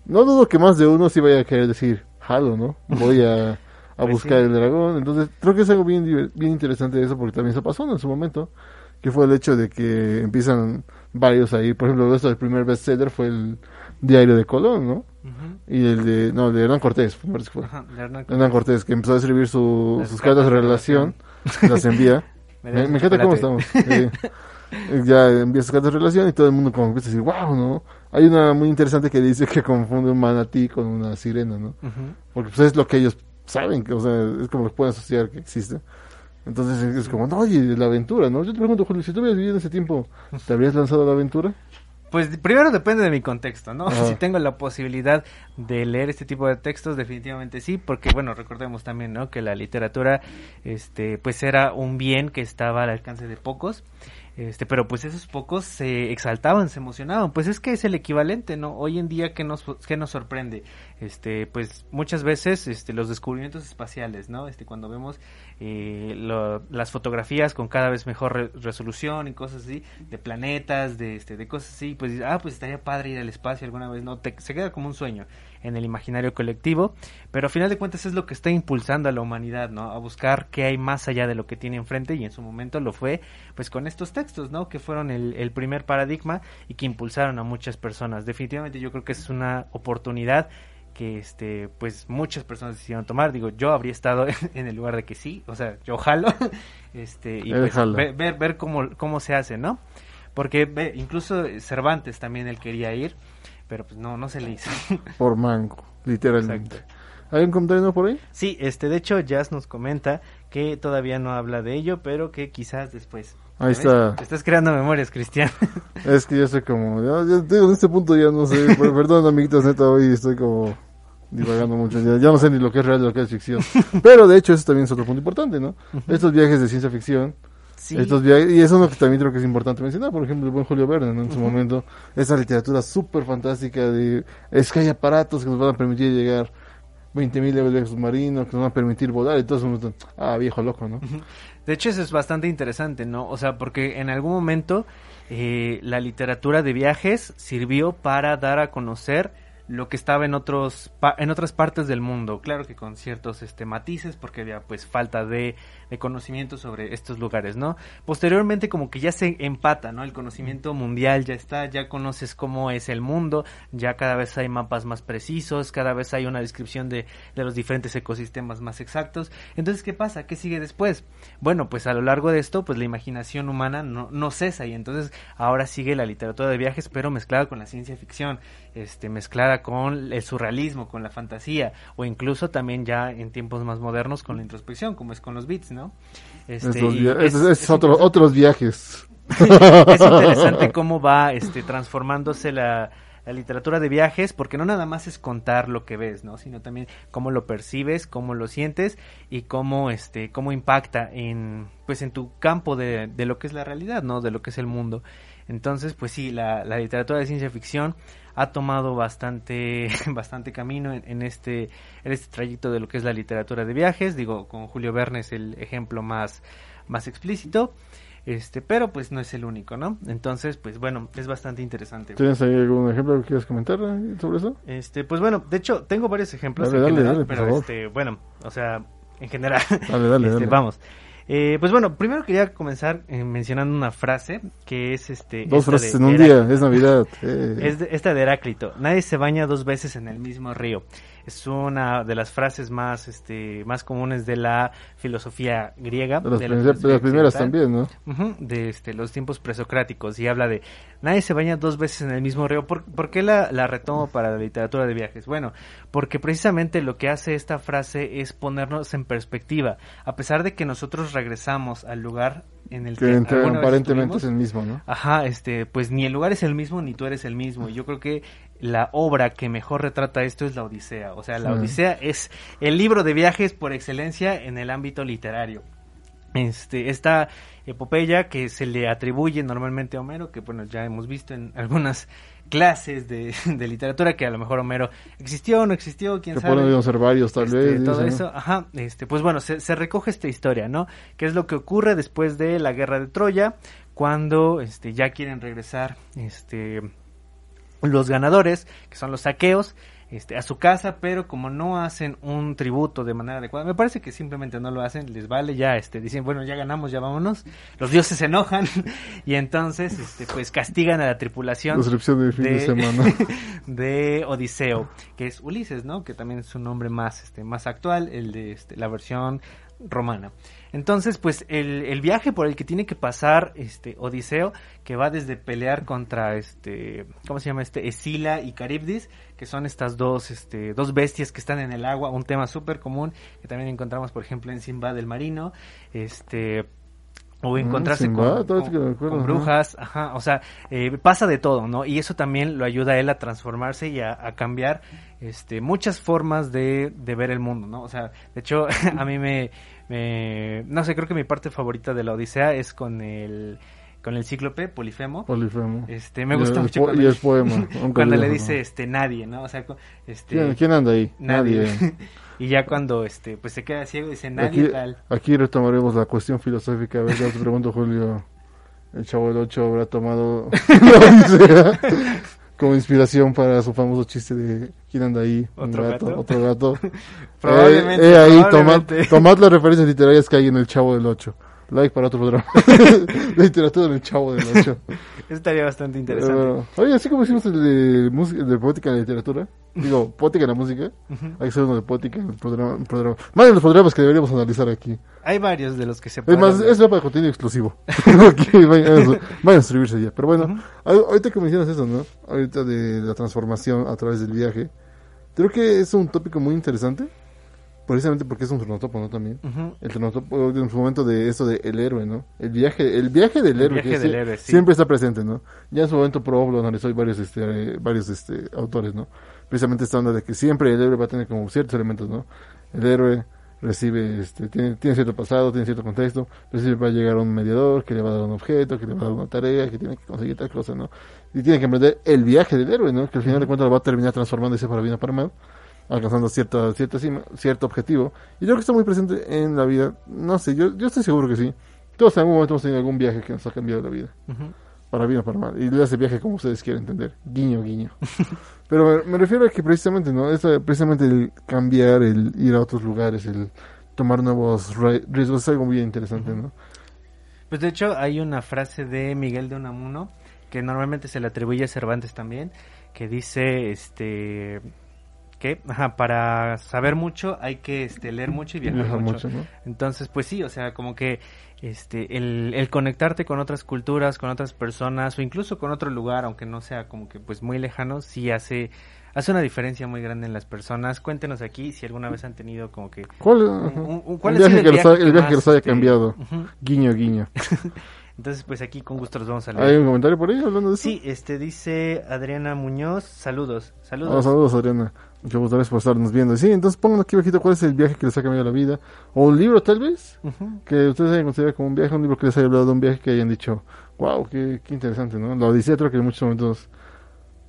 no dudo que más de uno sí vaya a querer decir, jalo, ¿no? Voy a, a Pues buscar sí. el dragón. Entonces, creo que es algo bien, bien interesante eso, porque también se pasó en su momento, que fue el hecho de que empiezan varios ahí. Por ejemplo, esto del primer bestseller fue el Diario de Colón, ¿no? Ujú. Y el de, no, el de Hernán Cortés, me parece que fue. Ajá, de Hernán Hernán Cortés, que empezó a escribir su- sus cartas de relación, las envía. Me Me, me encanta cómo estamos. Sí. ya envía sus cartas de relación y todo el mundo como empieza a decir, wow, ¿no? Hay una muy interesante que dice que confunde un manatí con una sirena, ¿no? Ujú. Porque pues es lo que ellos saben, que, o sea, es como lo que pueden asociar que existe. Entonces es como, no, oye, la aventura, ¿no? Yo te pregunto, Julio, si tú hubieras vivido en ese tiempo, ¿te habrías lanzado a la aventura? Pues primero depende de mi contexto, ¿no? Ajá. Si tengo la posibilidad de leer este tipo de textos, definitivamente sí, porque bueno, recordemos también, ¿no? Que la literatura, este, pues era un bien que estaba al alcance de pocos, este, pero pues esos pocos se exaltaban, se emocionaban, pues es que es el equivalente, ¿no? Hoy en día, ¿qué nos, qué nos sorprende? Este, pues muchas veces, este, los descubrimientos espaciales, ¿no? Este, cuando vemos eh, lo- las fotografías con cada vez mejor re- resolución y cosas así, de planetas, de, este, de cosas así, pues ah, pues estaría padre ir al espacio alguna vez, ¿no? Te- se queda como un sueño en el imaginario colectivo, pero a final de cuentas es lo que está impulsando a la humanidad, ¿no? A buscar qué hay más allá de lo que tiene enfrente y en su momento lo fue, pues con estos textos, ¿no? Que fueron el, el primer paradigma y que impulsaron a muchas personas. Definitivamente yo creo que es una oportunidad que este pues muchas personas decidieron tomar digo yo habría estado en el lugar de que sí o sea yo jalo este y pues, jala. ve- ver ver cómo cómo se hace no porque incluso Cervantes también él quería ir pero pues no no se le hizo Por mango, literalmente. Exacto. ¿Hay un comentario por ahí? sí este de hecho Jazz nos comenta que todavía no habla de ello pero que quizás después Ahí ¿Ves? está. estás creando memorias Cristian Es que yo soy como, ya, ya digo, en este punto ya no sé, per- perdón amiguitos, neta, hoy estoy como divagando mucho, ya, ya no sé ni lo que es real y lo que es ficción. Pero de hecho eso también es otro punto importante, ¿no? Estos viajes de ciencia ficción, sí estos viajes, y eso es lo que también creo que es importante mencionar, por ejemplo, el buen Julio Verne, ¿no? En su momento, esa literatura súper fantástica de, es que hay aparatos que nos van a permitir llegar 20.000 leves de submarino, que nos van a permitir volar, y todo eso, ah, viejo loco, ¿no? De hecho, eso es bastante interesante, ¿no? O sea, porque en algún momento eh, la literatura de viajes sirvió para dar a conocer lo que estaba en otros en otras partes del mundo. Claro que con ciertos este matices porque había pues falta de, de conocimiento sobre estos lugares no posteriormente como que ya se empata no el conocimiento mundial ya está ya conoces cómo es el mundo ya cada vez hay mapas más precisos cada vez hay una descripción de, de los diferentes ecosistemas más exactos. Entonces qué pasa qué sigue después bueno pues a lo largo de esto pues la imaginación humana no, no cesa y entonces ahora sigue la literatura de viajes pero mezclada con la ciencia ficción este mezclada con el surrealismo con la fantasía o incluso también ya en tiempos más modernos con la introspección como es con los beats no este, via- es- interesante- otros viajes. es interesante cómo va este transformándose la, la literatura de viajes porque no nada más es contar lo que ves no sino también cómo lo percibes cómo lo sientes y cómo este cómo impacta en pues en tu campo de, de lo que es la realidad no de lo que es el mundo. Entonces pues sí la, la literatura de ciencia ficción ha tomado bastante, bastante camino en, en, este, en este trayecto de lo que es la literatura de viajes. Digo, con Julio Verne es el ejemplo más, más explícito. Este, pero pues no es el único, ¿no? Entonces, pues bueno, es bastante interesante. ¿Tienes ahí algún ejemplo que quieras comentar eh, sobre eso? Este, pues bueno, de hecho, tengo varios ejemplos Dale, en dale, general, dale, pero este, bueno, o sea, en general. Dale, dale, Este, dale. Vamos. Eh, pues bueno, primero quería comenzar eh, mencionando una frase que es este. Dos frases en un Heráclito. día, es Navidad. eh. Es de- esta de Heráclito. Nadie se baña dos veces en el mismo río. Es una de las frases más, este, más comunes de la filosofía griega. de, las de la las primeras también, ¿no? De este, los tiempos presocráticos y habla de nadie se baña dos veces en el mismo río. ¿Por, por qué la, la retomo para la literatura de viajes? Bueno, porque precisamente lo que hace esta frase es ponernos en perspectiva. A pesar de que nosotros regresamos al lugar en el que, Que entre- aparentemente estuvimos, es el mismo, ¿no? Ajá, este, pues ni el lugar es el mismo ni tú eres el mismo. Y Yo creo que la obra que mejor retrata esto es la Odisea. O sea, la Sí. Odisea es el libro de viajes por excelencia en el ámbito literario. Este, esta epopeya que se le atribuye normalmente a Homero, que bueno, ya hemos visto en algunas clases de, de literatura que a lo mejor Homero existió o no existió, quién Que sabe. pueden ser varios, tal Este, vez. todo eso, ajá, este, pues bueno, se, se recoge esta historia, ¿no? Que es lo que ocurre después de la guerra de Troya, cuando, este, ya quieren regresar, este, los ganadores, que son los saqueos, este, a su casa, pero como no hacen un tributo de manera adecuada, me parece que simplemente no lo hacen, les vale ya, este, dicen, bueno, ya ganamos, ya vámonos, los dioses se enojan y entonces, este, pues castigan a la tripulación Descripción de fin de, de- semana. de Odiseo, que es Ulises, ¿no? Que también es un nombre más, este, más actual, el de este, la versión romana. Entonces, pues el, el viaje por el que tiene que pasar este Odiseo, que va desde pelear contra este, ¿cómo se llama este? Escila y Caribdis, que son estas dos, este, dos bestias que están en el agua, un tema súper común que también encontramos, por ejemplo, en Sinbad el marino, este, o Mm, encontrarse con, brujas, ajá, o sea, eh, pasa de todo, ¿no? Y eso también lo ayuda a él a transformarse y a, a cambiar, este, muchas formas de, de ver el mundo, ¿no? O sea, de hecho, a mí me, me, no sé, creo que mi parte favorita de la Odisea es con el, con el cíclope, Polifemo. Polifemo. Este, me gusta mucho po- y el poema, cuando le dice, este, nadie, ¿no? O sea, este, ¿Quién, quién anda ahí? nadie. Nadie. y ya cuando este pues se queda ciego dice nadie aquí, tal. Aquí retomaremos la cuestión filosófica, a ver, yo te pregunto Julio, el chavo del ocho habrá tomado la como inspiración para su famoso chiste de quién anda ahí, un ¿Otro gato, otro gato. Eh, probablemente. Eh, ahí probablemente. Tomad, las referencias literarias que hay en el chavo del ocho Like para otro programa. Literatura del chavo del ocho estaría bastante interesante. Eh, oye, así como hicimos el de, música, de poética en la literatura, digo, poética en la música, Ujú. hay que hacer uno de poética en el programa. programa. Más de los programas que deberíamos analizar aquí. Hay varios de los que se pueden más, hablar. es para contenido exclusivo. Aquí vayan, a- suscribirse ya. Pero bueno, Ujú. ahor- ahorita que mencionas eso, ¿no? Ahorita de la transformación a través del viaje. Creo que es un tópico muy interesante. Precisamente porque es un tronotopo, ¿no? También. Ujú. El tronotopo en su momento de eso de el héroe, ¿no? El viaje, el viaje del El héroe. viaje que del sí- héroe, sí. Siempre está presente, ¿no? Ya en su momento Pro lo analizó y varios, este, eh, varios, este, autores, ¿no? Precisamente esta onda de que siempre el héroe va a tener como ciertos elementos, ¿no? El héroe recibe, este, tiene, tiene cierto pasado, tiene cierto contexto, pero siempre va a llegar un mediador que le va a dar un objeto, que le va a dar una tarea, que tiene que conseguir tal cosa, ¿no? Y tiene que emprender el viaje del héroe, ¿no? Que al final de cuentas lo va a terminar transformándose para bien o para mal, alcanzando cierta, cierta cima, cierto objetivo. Y yo creo que está muy presente en la vida, no sé, yo, yo estoy seguro que sí. Todos en algún momento hemos tenido algún viaje que nos ha cambiado la vida para bien o para mal. Y le hace viaje como ustedes quieren entender. Guiño, guiño. Pero me, me refiero a que precisamente, ¿no? Es precisamente el cambiar, el ir a otros lugares, el tomar nuevos riesgos es algo muy interesante, ¿no? Pues de hecho hay una frase de Miguel de Unamuno que normalmente se le atribuye a Cervantes también, que dice, este, que ajá, para saber mucho hay que este, leer mucho y viajar, Viajar mucho. mucho, ¿no? Entonces, pues sí, o sea, como que este el, el conectarte con otras culturas, con otras personas o incluso con otro lugar, aunque no sea como que pues muy lejano, sí hace hace una diferencia muy grande en las personas. Cuéntenos aquí si alguna vez han tenido como que ¿Cuál, un- ajá. un- un- ¿cuál el viaje, que los, ha- el viaje más, que los haya este, cambiado? Guiño, guiño. Entonces, pues aquí con gusto los vamos a leer. ¿Hay un comentario por ahí hablando de eso? Sí, este dice Adriana Muñoz, saludos, saludos. Ah, saludos, Adriana. Muchas gracias por estarnos viendo. Sí, entonces pongan aquí abajito cuál es el viaje que les ha cambiado la vida. O un libro, tal vez, que ustedes hayan considerado como un viaje, un libro que les haya hablado de un viaje que hayan dicho, wow, qué, qué interesante, ¿no? La Odisea creo que en muchos momentos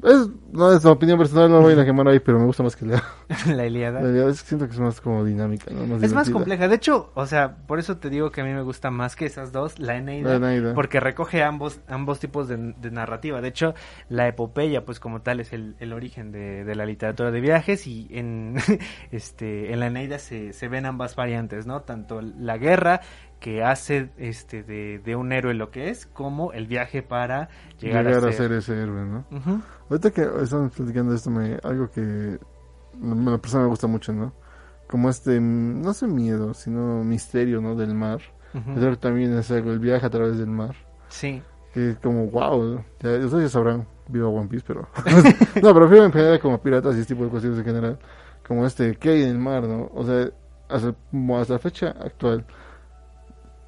Es, no, es opinión personal, no voy a quemar ahí, pero me gusta más que la, la Ilíada. la Ilíada. Es que siento que es más como dinámica, ¿no? Es más compleja. De hecho, o sea, por eso te digo que a mí me gusta más que esas dos, la Eneida, La Eneida. porque recoge ambos ambos tipos de, de narrativa. De hecho, la epopeya, pues como tal, es el, el origen de, de la literatura de viajes y en este en la Eneida se, se ven ambas variantes, ¿no? Tanto la guerra que hace este de, de un héroe lo que es, como el viaje para llegar, Llegar a a ser. ese héroe, ¿no? Ahorita que estamos platicando esto, me, algo que la persona me gusta mucho, ¿no? Como este, no sé miedo, sino misterio, ¿no? Del mar. Creo que también es algo, el viaje a través del mar. Sí. Que es como, wow, ya, ustedes ya sabrán, viva One Piece, pero... no, pero en general como piratas y este tipo de cuestiones en general. Como este, ¿qué hay en el mar, no? O sea, hasta, hasta la fecha actual,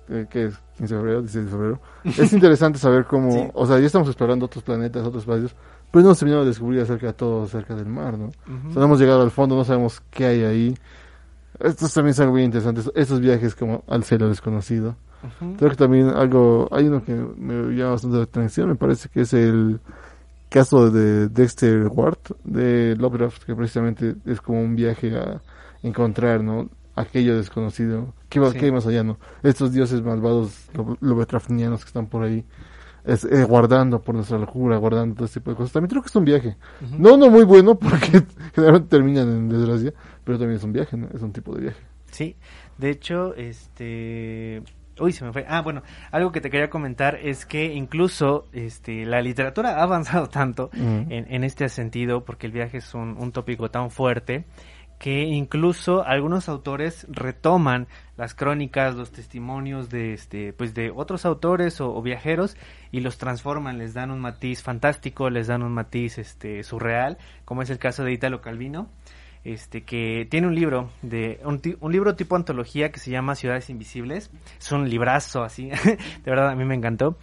eh, que es 15 de febrero, 16 de febrero, es interesante saber cómo, Sí. o sea, ya estamos explorando otros planetas, otros espacios, pero no hemos terminado de descubrir acerca de todo acerca del mar, ¿no? O sea, no hemos llegado al fondo, no sabemos qué hay ahí. Esto también algo muy interesante, estos viajes como al cielo desconocido. Creo que también algo, hay uno que me llama bastante la atención, me parece que es el caso de Dexter Ward de Lovecraft, que precisamente es como un viaje a encontrar, ¿no? Aquello desconocido. ¿Qué, va, Sí. hay más allá, no? Estos dioses malvados lo- Lovecraftianos que están por ahí. Es, eh, guardando por nuestra locura, guardando todo este tipo de cosas. También creo que es un viaje. No, no muy bueno, porque generalmente terminan en desgracia, pero también es un viaje, ¿no? Es un tipo de viaje. Sí, de hecho, este... Uy, se me fue. Ah, bueno, algo que te quería comentar es que incluso este, la literatura ha avanzado tanto en, en este sentido, porque el viaje es un, un tópico tan fuerte, que incluso algunos autores retoman las crónicas, los testimonios de este, pues de otros autores o, viajeros y los transforman, les dan un matiz fantástico, les dan un matiz este surreal, como es el caso de Italo Calvino, este que tiene un libro de un, un libro tipo antología que se llama Ciudades Invisibles, es un librazo así, de verdad a mí me encantó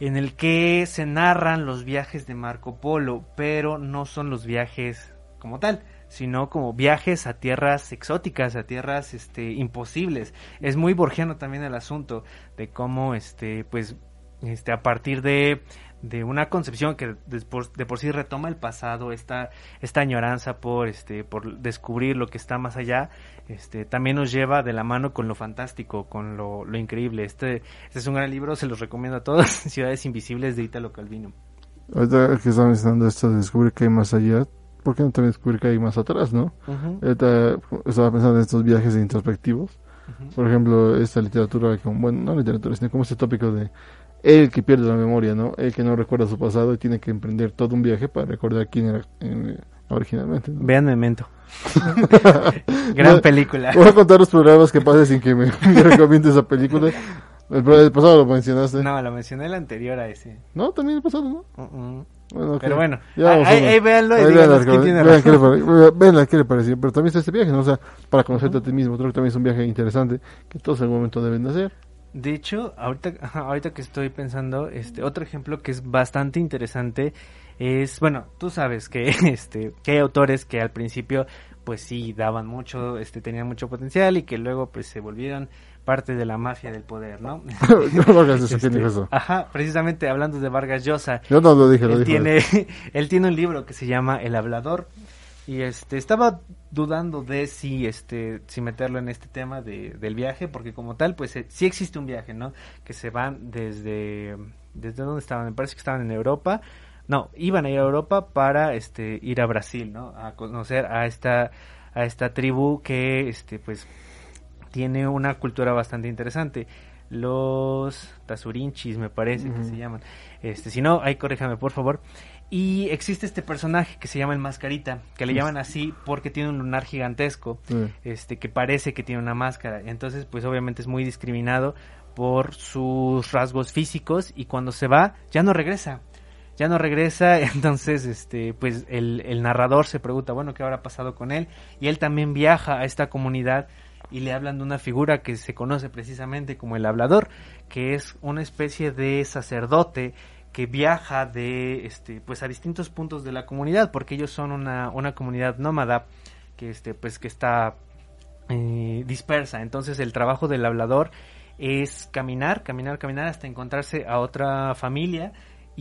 en el que se narran los viajes de Marco Polo, pero no son los viajes como tal, sino como viajes a tierras exóticas, a tierras este imposibles. Es muy borgiano también el asunto de cómo este pues este a partir de de una concepción que de por, sí retoma el pasado, esta, esta añoranza por este, por descubrir lo que está más allá, este, también nos lleva de la mano con lo fantástico, con lo, lo increíble. Este, este es un gran libro, se los recomiendo a todos, Ciudades Invisibles de Italo Calvino. Ahorita que estaba mencionando esto de descubrir qué hay más allá, ¿por qué no también descubrir qué hay más atrás, no? Estaba pensando en estos viajes introspectivos. Por ejemplo, esta literatura, como, bueno, no literatura, sino como este tópico de el que pierde la memoria, ¿no? El que no recuerda su pasado y tiene que emprender todo un viaje para recordar quién era eh, originalmente. ¿no? Vean Memento. Gran película. Voy a contar los programas que pase sin que me, me recomiende esa película. El, el pasado lo mencionaste. No. No, la mencioné la anterior a ese. también el pasado, ¿no? -uh. Bueno. Pero bueno, Ya ahí, a ver. ahí véanlo y Ahí díganos quién tiene vean razón. qué le pareció. Pero también está este viaje, ¿no? O sea, para conocerte a ti mismo. Creo que también es un viaje interesante que todos en algún momento deben de hacer. De hecho, ahorita, ahorita que estoy pensando, este otro ejemplo que es bastante interesante es, bueno, tú sabes que este que hay autores que al principio pues sí daban mucho, este tenían mucho potencial y que luego pues se volvieron parte de la mafia del poder, ¿no? no lo hagas eso, ¿quién Este, dijo eso? Ajá, precisamente hablando de Vargas Llosa, Yo no lo dije, lo él dijo. él. tiene él tiene un libro que se llama El hablador y este estaba dudando de si este si meterlo en este tema de, del viaje porque como tal pues eh, sí existe un viaje no que se van desde desde dónde estaban me parece que estaban en Europa no iban a ir a Europa para este ir a Brasil no a conocer a esta a esta tribu que este pues tiene una cultura bastante interesante los Tazurinchis me parece que se llaman este si no ahí corríjame por favor y existe este personaje que se llama el Mascarita, que le llaman así porque tiene un lunar gigantesco, este que parece que tiene una máscara. Entonces, pues obviamente es muy discriminado por sus rasgos físicos y cuando se va ya no regresa. Ya no regresa, entonces este pues el, el narrador se pregunta, bueno, ¿qué habrá pasado con él? Y él también viaja a esta comunidad y le hablan de una figura que se conoce precisamente como el hablador, que es una especie de sacerdote que viaja de este pues a distintos puntos de la comunidad porque ellos son una, una comunidad nómada que este pues que está eh, dispersa. Entonces el trabajo del hablador es caminar caminar caminar hasta encontrarse a otra familia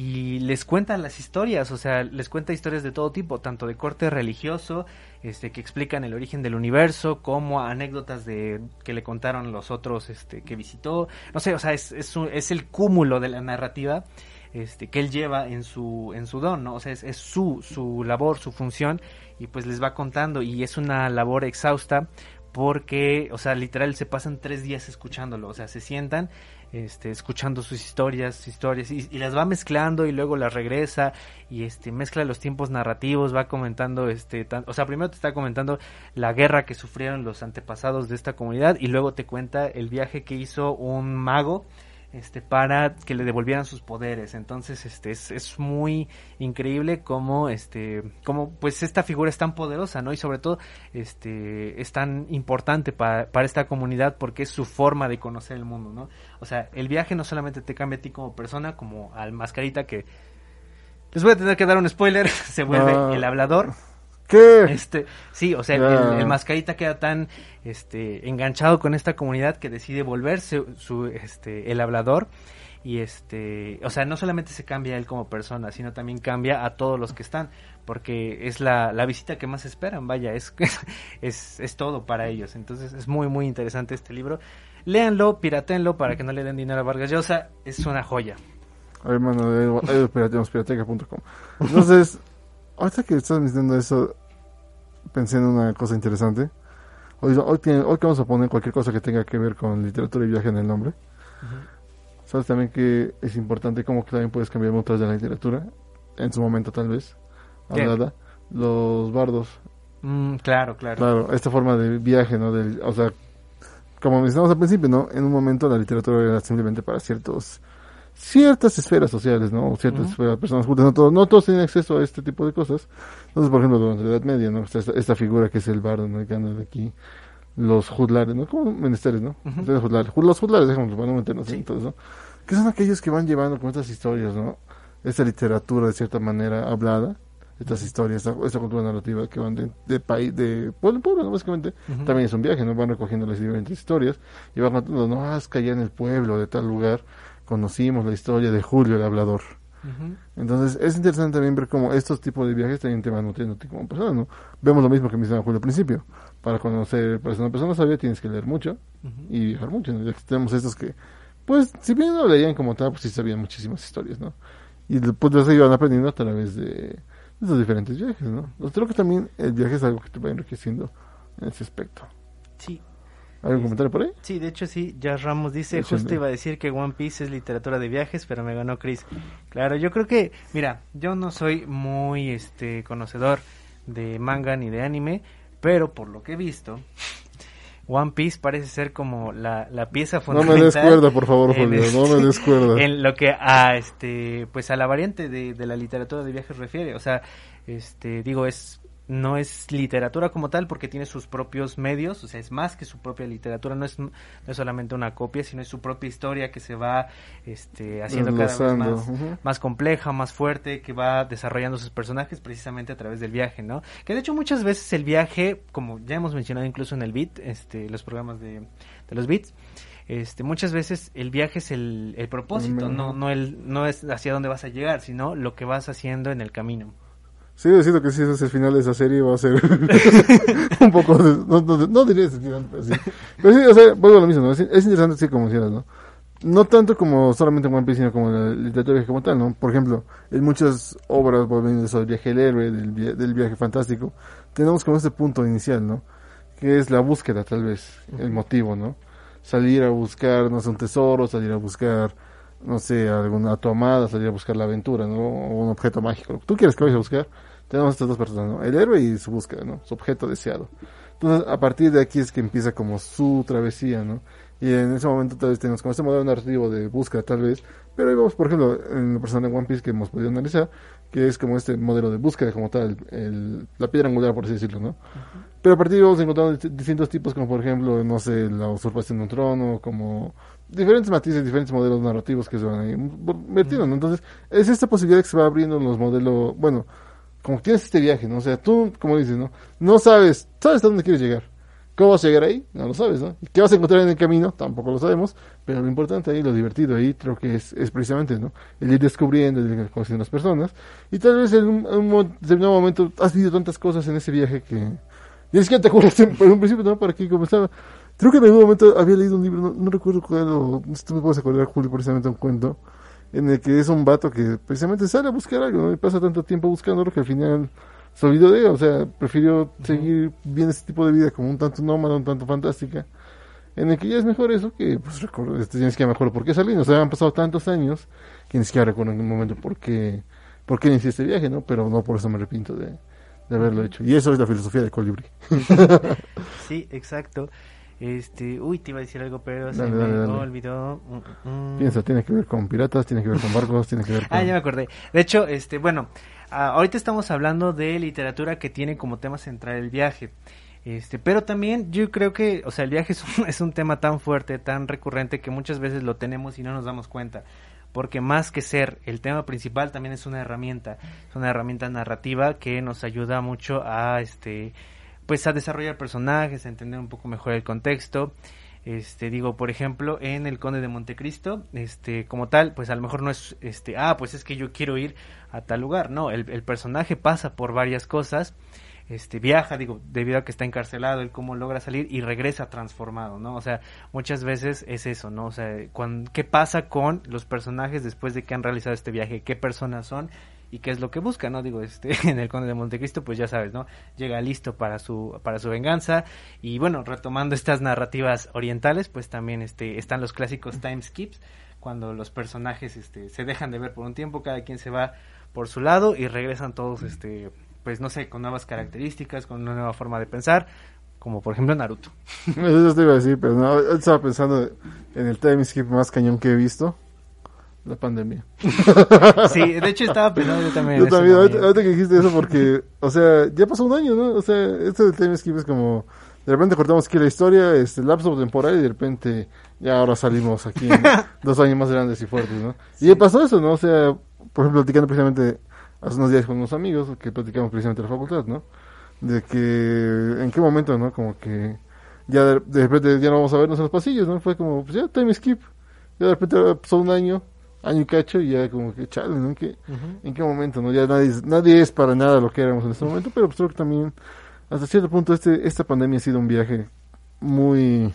y les cuenta las historias, o sea, les cuenta historias de todo tipo, tanto de corte religioso, este, que explican el origen del universo, como anécdotas de que le contaron los otros, este, que visitó, no sé, o sea, es, es, es el cúmulo de la narrativa, este, que él lleva en su, en su don, ¿no? O sea, es, es su, su labor, su función, y pues les va contando, y es una labor exhausta, porque, o sea, literal se pasan tres días escuchándolo, o sea, se sientan este, escuchando sus historias, historias, y, las va mezclando y luego las regresa y este, mezcla los tiempos narrativos, va comentando, este, o sea, primero te está comentando la guerra que sufrieron los antepasados de esta comunidad y luego te cuenta el viaje que hizo un mago este para que le devolvieran sus poderes. Entonces este es, es muy increíble cómo este cómo pues esta figura es tan poderosa no y sobre todo este es tan importante para, para esta comunidad porque es su forma de conocer el mundo no o sea el viaje no solamente te cambia a ti como persona como al mascarita que les voy a tener que dar un spoiler se vuelve ah. el hablador ¿Qué? Este, sí, o sea, el, el, mascarita queda tan este enganchado con esta comunidad que decide volverse su este el hablador y este, o sea, no solamente se cambia él como persona, sino también cambia a todos los que están, porque es la, la visita que más esperan, vaya, es, es, es todo para ellos. Entonces es muy, muy interesante este libro. Léanlo, piratenlo para que no le den dinero a Vargas Llosa, es una joya. hermano, pirateca.com. Entonces, ahorita que estás diciendo eso, pensé en una cosa interesante. Hoy, hoy, hoy que vamos a poner cualquier cosa que tenga que ver con literatura y viaje en el nombre. Sabes también que es importante cómo que también puedes cambiar otras de la literatura. En su momento tal vez. Hablada. Los bardos. Mm, claro, claro. Claro, esta forma de viaje, ¿no? Del, o sea, como mencionamos al principio, ¿no? En un momento la literatura era simplemente para ciertos ciertas esferas sociales, ¿no? Ciertas esferas, personas juntas, no todos, no todos tienen acceso a este tipo de cosas. Entonces, por ejemplo, durante la Edad Media, ¿no? Esta, esta figura que es el bardo americano de aquí, los judlares, ¿no? Como menesteres, ¿no? Los judlares, dejamos para no meternos sí. entonces, ¿no? Que son aquellos que van llevando con estas historias, ¿no? Esta literatura, de cierta manera, hablada, estas historias, esta, esta, cultura narrativa que van de, de país, de pueblo pueblo, ¿no? básicamente, también es un viaje, ¿no? Van recogiendo las diferentes historias y van contando, no, ah, es que allá en el pueblo de tal lugar conocimos la historia de Julio el Hablador. Entonces es interesante también ver cómo estos tipos de viajes también te van nutriendo como persona, ¿no? Vemos lo mismo que me mencionaba Julio al principio. Para conocer, para ser una persona sabia tienes que leer mucho y viajar mucho, ¿no? Ya que tenemos estos que, pues, si bien no leían como tal, pues sí sabían muchísimas historias, ¿no? Y después de eso iban aprendiendo a través de esos diferentes viajes, ¿no? Creo que también el viaje es algo que te va enriqueciendo en ese aspecto. Sí, ¿Algún comentario por ahí? Sí, de hecho sí, ya Ramos dice, justo iba a decir que One Piece es literatura de viajes, pero me ganó Chris. Claro, yo creo que, mira, yo no soy muy este conocedor de manga ni de anime, pero por lo que he visto, One Piece parece ser como la, la pieza fundamental. No me descuerda, por favor, Julio, no me descuerda. En lo que a este, pues a la variante de, de la literatura de viajes refiere, o sea, este, digo, es no es literatura como tal porque tiene sus propios medios, o sea, es más que su propia literatura, no es, no es solamente una copia, sino es su propia historia que se va este, haciendo cada vez más, más compleja, más fuerte, que va desarrollando sus personajes precisamente a través del viaje, ¿no? Que de hecho muchas veces el viaje, como ya hemos mencionado incluso en el beat, este, los programas de, de los beats, este, muchas veces el viaje es el, el propósito, no, no, el, no es hacia dónde vas a llegar, sino lo que vas haciendo en el camino. Sí, decido que si ese es el final de esa serie va a ser un poco... no, no, no, diría ese final, pero sí. Pero sí, o sea, vuelvo a lo mismo, ¿no? Es, interesante, sí, como decías, ¿no? No tanto como solamente en One Piece, sino como la literatura como tal, ¿no? Por ejemplo, en muchas obras, volviendo sobre el viaje del héroe, del, del viaje fantástico, tenemos como este punto inicial, ¿no? Que es la búsqueda, tal vez, el motivo, ¿no? Salir a buscar, no sé, un tesoro, salir a buscar no sé, alguna tu amada, salir a buscar la aventura, ¿no? O un objeto mágico. Tú quieres que vayas a buscar, tenemos estas dos personas, ¿no? El héroe y su búsqueda, ¿no? Su objeto deseado. Entonces, a partir de aquí es que empieza como su travesía, ¿no? Y en ese momento tal vez tenemos como este modelo narrativo de búsqueda, tal vez. Pero ahí vamos, por ejemplo, en la persona de One Piece que hemos podido analizar, que es como este modelo de búsqueda como tal, el, la piedra angular, por así decirlo, ¿no? Pero a partir de ahí vamos encontrando distintos tipos, como por ejemplo, no sé, la usurpación de un trono, como diferentes matices, diferentes modelos narrativos que se van ahí metiendo, ¿no? Entonces, es esta posibilidad que se va abriendo en los modelos, bueno, como tienes este viaje, ¿no? O sea, tú, como dices, ¿no? No sabes, sabes a dónde quieres llegar. ¿Cómo vas a llegar ahí? No lo sabes, ¿no? ¿Y ¿Qué vas a encontrar en el camino? Tampoco lo sabemos, pero lo importante ahí, lo divertido ahí, creo que es, es precisamente, ¿no? El ir descubriendo, el ir conociendo las personas. Y tal vez en un, determinado momento has vivido tantas cosas en ese viaje que... Y es que te acuerdas en un principio, ¿no? Para que comenzaba. Creo que en algún momento había leído un libro, no, no recuerdo cuál, o tú me puedes acordar, Julio, precisamente un cuento, en el que es un vato que precisamente sale a buscar algo, ¿no? Y pasa tanto tiempo buscándolo que al final se olvidó de él, o sea, prefirió seguir viendo este tipo de vida como un tanto nómada, un tanto fantástica, en el que ya es mejor eso que, pues, recuerdo, este, tienes que mejor por qué salí, o sea, han pasado tantos años que ni siquiera recuerdo en un momento por qué, por qué inicié este viaje, ¿no? Pero no por eso me arrepiento de, de haberlo hecho. Y eso es la filosofía de Colibri. Sí, exacto. Este, uy, te iba a decir algo, pero se Dale, me dale. olvidó. Mm, mm. Piensa, tiene que ver con piratas, tiene que ver con barcos, tiene que ver con... Ah, ya me acordé. De hecho, este, bueno, ah, ahorita estamos hablando de literatura que tiene como tema central el viaje. Este, pero también yo creo que, o sea, el viaje es un, es un tema tan fuerte, tan recurrente que muchas veces lo tenemos y no nos damos cuenta. Porque más que ser el tema principal, también es una herramienta, es una herramienta narrativa que nos ayuda mucho a, este, pues a desarrollar personajes, a entender un poco mejor el contexto. Este, digo, por ejemplo, en El Conde de Montecristo, este, como tal, pues a lo mejor no es, este, ah, pues es que yo quiero ir a tal lugar, no, el, el personaje pasa por varias cosas, este, viaja, digo, debido a que está encarcelado, el cómo logra salir y regresa transformado, ¿no? O sea, muchas veces es eso, ¿no? O sea, cuan- ¿qué pasa con los personajes después de que han realizado este viaje? ¿Qué personas son? Y qué es lo que busca, ¿no? Digo, este, en el Conde de Montecristo, pues ya sabes, ¿no? Llega listo para su, para su venganza, y bueno, retomando estas narrativas orientales, pues también este, están los clásicos time skips, cuando los personajes este, se dejan de ver por un tiempo, cada quien se va por su lado y regresan todos, este, pues no sé, con nuevas características, con una nueva forma de pensar, como por ejemplo Naruto. Eso te iba a decir, pero estaba pensando en el time skip más cañón que he visto. La pandemia. Sí, de hecho estaba pensando yo también. Yo en también, ahorita, ahorita que dijiste eso, porque, o sea, ya pasó un año, ¿no? O sea, esto del time skip es como, de repente cortamos aquí la historia, este lapso temporal, y de repente ya ahora salimos aquí en dos años más grandes y fuertes, ¿no? Y pasó eso, ¿no? O sea, por ejemplo, platicando precisamente hace unos días con unos amigos, que platicamos precisamente de la facultad, ¿no? De que, en qué momento, ¿no? Como que ya de, de repente ya no vamos a vernos en los pasillos, ¿no? Fue como, pues ya, time skip. Ya de repente pasó un año, año y cacho, y ya como que, chale, ¿no? ¿En qué, en qué momento, ¿no? Ya nadie, nadie es para nada lo que éramos en este momento, pero pues creo que también, hasta cierto punto, este, esta pandemia ha sido un viaje muy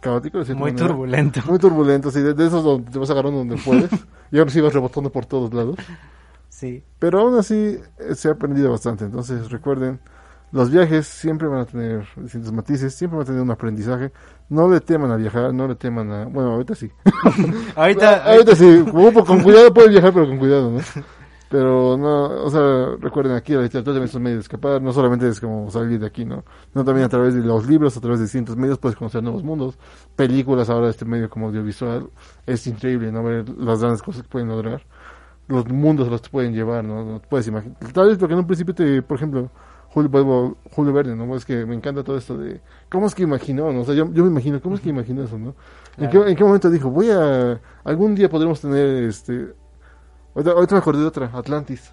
caótico, de Muy manera. turbulento. Muy turbulento, sí, de, de esos donde te vas agarrando donde puedes, y ahora sí vas rebotando por todos lados. Sí. Pero aún así eh, se ha aprendido bastante. Entonces recuerden, los viajes siempre van a tener distintos matices, siempre van a tener un aprendizaje. No le teman a viajar, no le teman a... Bueno, ahorita sí. Ahorita, Ah, ahorita sí, con cuidado puedes viajar, pero con cuidado, ¿no? Pero no, o sea, recuerden aquí la literatura también es un medio de escapar, no solamente es como salir de aquí, ¿no? No también a través de los libros, a través de distintos medios puedes conocer nuevos mundos, películas ahora de este medio como audiovisual, es increíble, ¿no? Ver las grandes cosas que pueden lograr, los mundos los pueden llevar, ¿no? No te puedes imaginar. Tal vez porque en un principio te, por ejemplo, Julio, Julio Verne, ¿no? Es que me encanta todo esto de, ¿cómo es que imaginó, no? O sea, yo, yo me imagino, ¿cómo es que imaginó eso, no? ¿En, qué, Claro. ¿En qué momento dijo, voy a, algún día podremos tener, este, ahorita, ahorita me acordé de otra, Atlantis,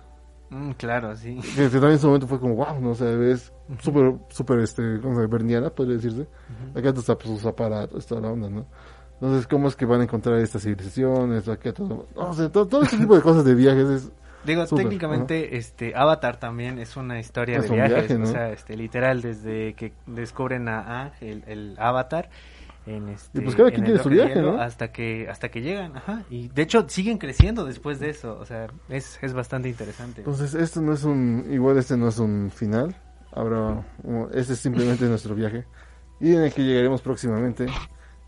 Mm, claro, sí. que, que también en su momento fue como, wow, ¿no? O sea, es súper, súper, este, ¿cómo se llama? Verniana, podría decirse. Acá está pues, sus aparatos, toda la onda, ¿no? Entonces, ¿cómo es que van a encontrar estas civilizaciones? Acá todo, no, o sea, todo, todo este tipo de cosas de viajes es, Digo, técnicamente, este, Avatar también es una historia Es de un viajes, viaje, ¿no? o sea, este, literal, desde que descubren a Aang, el, el Avatar, en este, Y pues cada en quien tiene su viaje, ¿no? Hasta que, hasta que llegan, ajá, y de hecho siguen creciendo después de eso, o sea, es, es bastante interesante. Entonces, esto no es un, igual este no es un final, habrá, este es simplemente nuestro viaje, y en el que llegaremos próximamente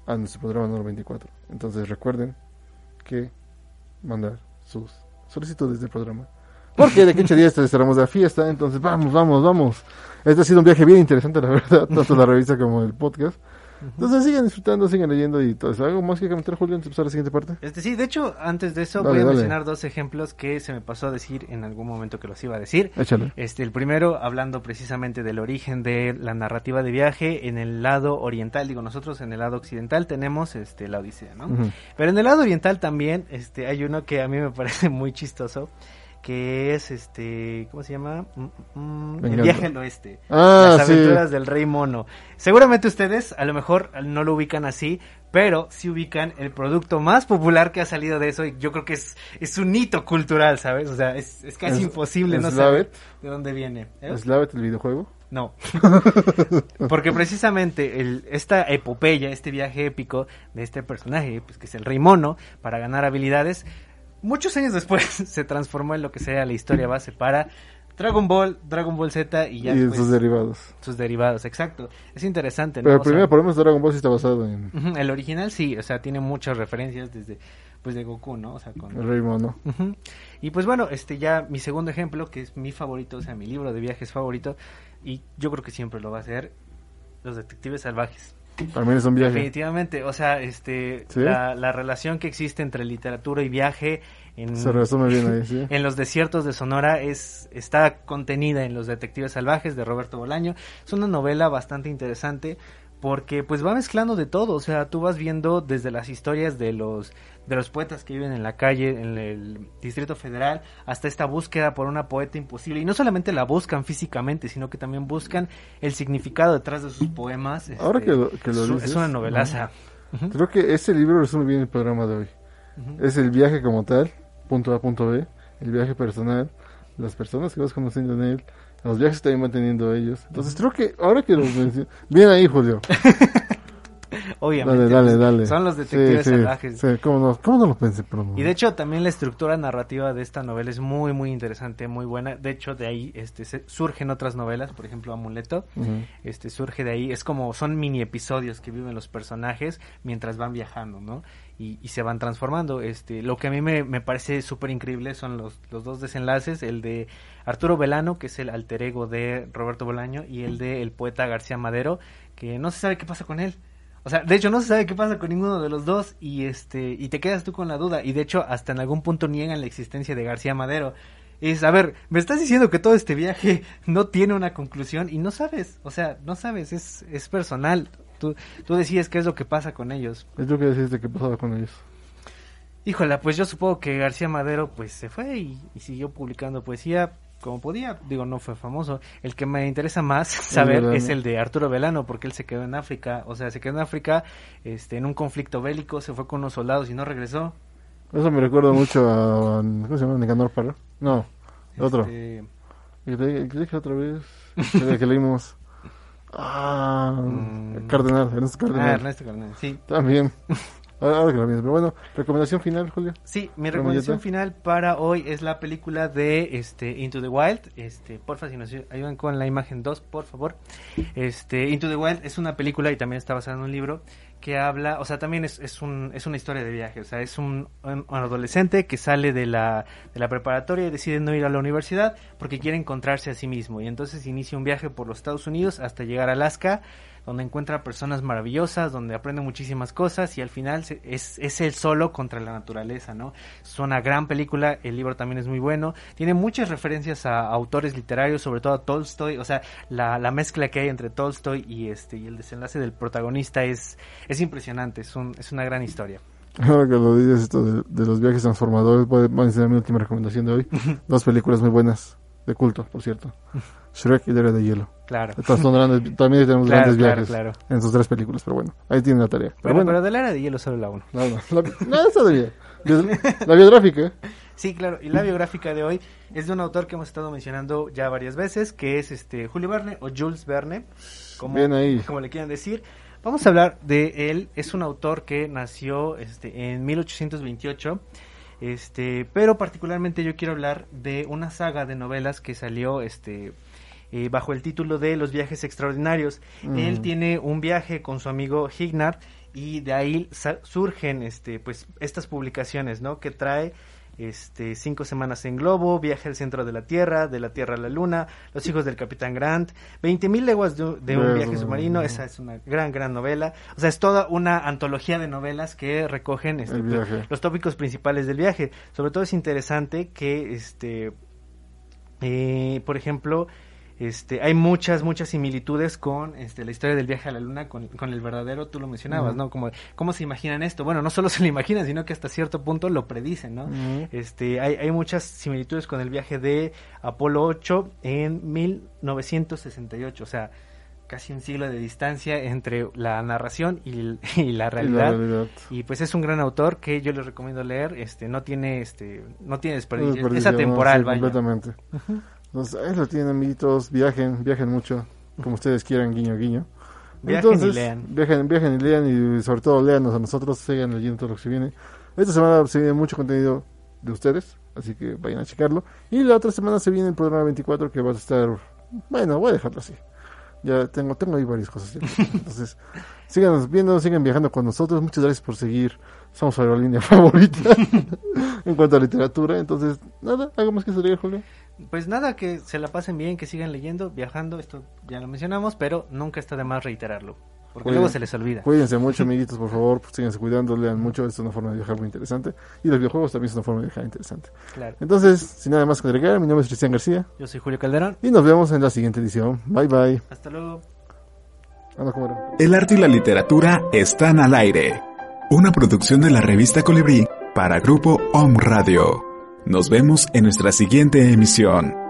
a nuestro programa número 24. Entonces, recuerden que mandar sus solicitudes del programa. Porque de aquí a ocho días estaremos de fiesta, entonces vamos, vamos, vamos. Este ha sido un viaje bien interesante, la verdad, tanto la revista como el podcast. Entonces sigan disfrutando, sigan leyendo y todo eso. ¿Algo más que comentar, Julio, antes de pasar a la siguiente parte? Este, sí, de hecho, antes de eso Dale, voy a dale. mencionar dos ejemplos que se me pasó a decir en algún momento que los iba a decir. Échale. Este, el primero, hablando precisamente del origen de la narrativa de viaje en el lado oriental. Digo, nosotros en el lado occidental tenemos este, la Odisea, ¿no? Pero en el lado oriental también este, hay uno que a mí me parece muy chistoso, que es este, ¿cómo se llama? Mm, mm, el Venganza. viaje al oeste. Ah, Las sí. aventuras del rey mono. Seguramente ustedes a lo mejor no lo ubican así, pero sí ubican el producto más popular que ha salido de eso y yo creo que es, es un hito cultural, ¿sabes? O sea, es, es casi Es- imposible no saber de dónde viene. ¿eh? Slavet, el videojuego. No. Porque precisamente el, esta epopeya, este viaje épico de este personaje, pues que es el rey mono, para ganar habilidades, muchos años después se transformó en lo que sería la historia base para Dragon Ball, Dragon Ball Z y ya y sus derivados. sus derivados, exacto. Es interesante, ¿no? Pero O sea, primero, por lo menos Dragon Ball sí está basado en el original sí, o sea, tiene muchas referencias desde pues de Goku, ¿no? O sea, con el Rey Mono. Y pues bueno, este ya mi segundo ejemplo, que es mi favorito, o sea, mi libro de viajes favorito, y yo creo que siempre lo va a ser, Los Detectives Salvajes. También es un viaje. Definitivamente, o sea, este, ¿Sí? la, la relación que existe entre literatura y viaje en, Se resume bien ahí, sí. en los desiertos de Sonora es está contenida en Los Detectives Salvajes de Roberto Bolaño. Es una novela bastante interesante porque pues va mezclando de todo, o sea, tú vas viendo desde las historias de los de los poetas que viven en la calle en el Distrito Federal hasta esta búsqueda por una poeta imposible y no solamente la buscan físicamente, sino que también buscan el significado detrás de sus poemas. Ahora este, que lo- que lo es, un- dices, es una novelaza. Creo que ese libro resume bien el programa de hoy. Es el viaje como tal, punto A, punto B, el viaje personal, las personas que vas conociendo en él, los viajes también van teniendo ellos. Entonces creo que ahora que lo menciono... Bien ahí, Julio. Obviamente. Dale, dale, pues, dale. Son los detectives Sí, sí, salvajes. Sí, ¿cómo no, cómo no lo pensé? Pero no. Y de hecho también la estructura narrativa de esta novela es muy muy interesante, muy buena. De hecho de ahí este se- surgen otras novelas, por ejemplo Amuleto, este surge de ahí, es como son mini episodios que viven los personajes mientras van viajando, ¿no? Y, y se van transformando. Este, lo que a mí me, me parece súper increíble son los, los dos desenlaces, el de Arturo Velano, que es el alter ego de Roberto Bolaño, y el de el poeta García Madero, que no se sabe qué pasa con él. O sea, de hecho no se sabe qué pasa con ninguno de los dos y este y te quedas tú con la duda y de hecho hasta en algún punto niegan la existencia de García Madero. Es, a ver, me estás diciendo que todo este viaje no tiene una conclusión y no sabes, o sea, no sabes, es, es personal. Tú, tú decides qué es lo que pasa con ellos. Es lo que decís de qué pasaba con ellos. Híjola, pues yo supongo que García Madero pues se fue y, y siguió publicando poesía como podía. Digo, no fue famoso. El que me interesa más saber Velano. es el de Arturo Velano porque él se quedó en África. O sea, se quedó en África este, en un conflicto bélico, se fue con unos soldados y no regresó. Eso me recuerda mucho a... ¿Cómo se llama? Nicanor Parra. No, otro. Este, ¿Qué te- qué dije otra vez? El que leímos. Ah, Mm. Cardenal, Ernesto Cardenal. ah, Ernesto Cardenal, sí. También. Ahora, ahora que lo pienso. Pero bueno, recomendación final, Julio. Sí, mi recomendación final para hoy es la película de este Into the Wild. Este, porfa, si nos ayudan con la imagen 2, por favor. Este, Into the Wild es una película y también está basada en un libro que habla, o sea, también es, es, un, es una historia de viaje, o sea, es un, un adolescente que sale de la, de la preparatoria y decide no ir a la universidad porque quiere encontrarse a sí mismo. Y entonces inicia un viaje por los Estados Unidos hasta llegar a Alaska donde encuentra personas maravillosas, donde aprende muchísimas cosas y al final se- es, es él solo contra la naturaleza, ¿no? Es una gran película, el libro también es muy bueno, tiene muchas referencias a autores literarios, sobre todo a Tolstoy, o sea, la, la mezcla que hay entre Tolstoy y este y el desenlace del protagonista es, es impresionante, es, un, es una gran historia. Ahora que lo dices esto de, de los viajes transformadores, a enseñar mi última recomendación de hoy. Dos películas muy buenas, de culto, por cierto. Shrek y el héroe de hielo. Claro. Estas son grandes, también tenemos Claro, grandes claro, viajes claro. en sus tres películas, pero bueno, ahí tienen la tarea. Pero Bueno, bueno, pero de la era de hielo solo la uno. no, no, la, no, esa de la biográfica. Sí, claro, y la biográfica de hoy es de un autor que hemos estado mencionando ya varias veces, que es este Julio Verne o Jules Verne, como, Bien ahí. como le quieran decir. Vamos a hablar de él, es un autor que nació este, en 1828, este, pero particularmente yo quiero hablar de una saga de novelas que salió este, eh, bajo el título de Los viajes extraordinarios. Mm. Él tiene un viaje con su amigo Hignard y de ahí surgen este, pues, estas publicaciones ¿no? que trae este, cinco semanas en globo, viaje al centro de la Tierra, de la Tierra a la Luna, los hijos del Capitán Grant, 20.000 leguas de, de un viaje submarino, esa es una gran, gran novela. O sea, es toda una antología de novelas que recogen este, los tópicos principales del viaje. Sobre todo es interesante que, este, eh, por ejemplo, Este, hay muchas, muchas similitudes con este, la historia del viaje a la luna, con, con el verdadero, tú lo mencionabas, ¿no? Como, ¿cómo se imaginan esto? Bueno, no solo se lo imaginan, sino que hasta cierto punto lo predicen, ¿no? este, hay, hay muchas similitudes con el viaje de Apolo 8 en 1968, o sea, casi un siglo de distancia entre la narración y, la, realidad. y pues es un gran autor que yo les recomiendo leer. Este no tiene este no tiene desperdicio, es atemporal, vaya. Completamente. Entonces, ahí lo tienen, amiguitos, viajen, viajen mucho, como ustedes quieran, guiño, guiño. Viajen y lean. Viajen, viajen y lean y sobre todo leanos a nosotros, sigan leyendo todo lo que se viene. Esta semana se viene mucho contenido de ustedes, así que vayan a checarlo. Y la otra semana se viene el programa 24 que va a estar, bueno, voy a dejarlo así. Ya tengo, tengo ahí varias cosas. Entonces, sigan viendo, sigan viajando con nosotros. Muchas gracias por seguir. Somos su aerolínea favorita en cuanto a literatura. Entonces, nada, algo más que salir, Julio. Pues nada, que se la pasen bien, que sigan leyendo, viajando. Esto ya lo mencionamos, pero nunca está de más reiterarlo. Porque luego se les olvida. Cuídense mucho, amiguitos, por favor. Pues, síganse cuidando, lean mucho. Es una forma de viajar muy interesante. Y los videojuegos también es una forma de viajar interesante. Claro. Entonces, sin nada más que agregar, mi nombre es Cristian García. Yo soy Julio Calderón. Y nos vemos en la siguiente edición. Bye, bye. Hasta luego. El arte y la literatura están al aire. Una producción de la revista Colibrí para Grupo Om Radio. Nos vemos en nuestra siguiente emisión.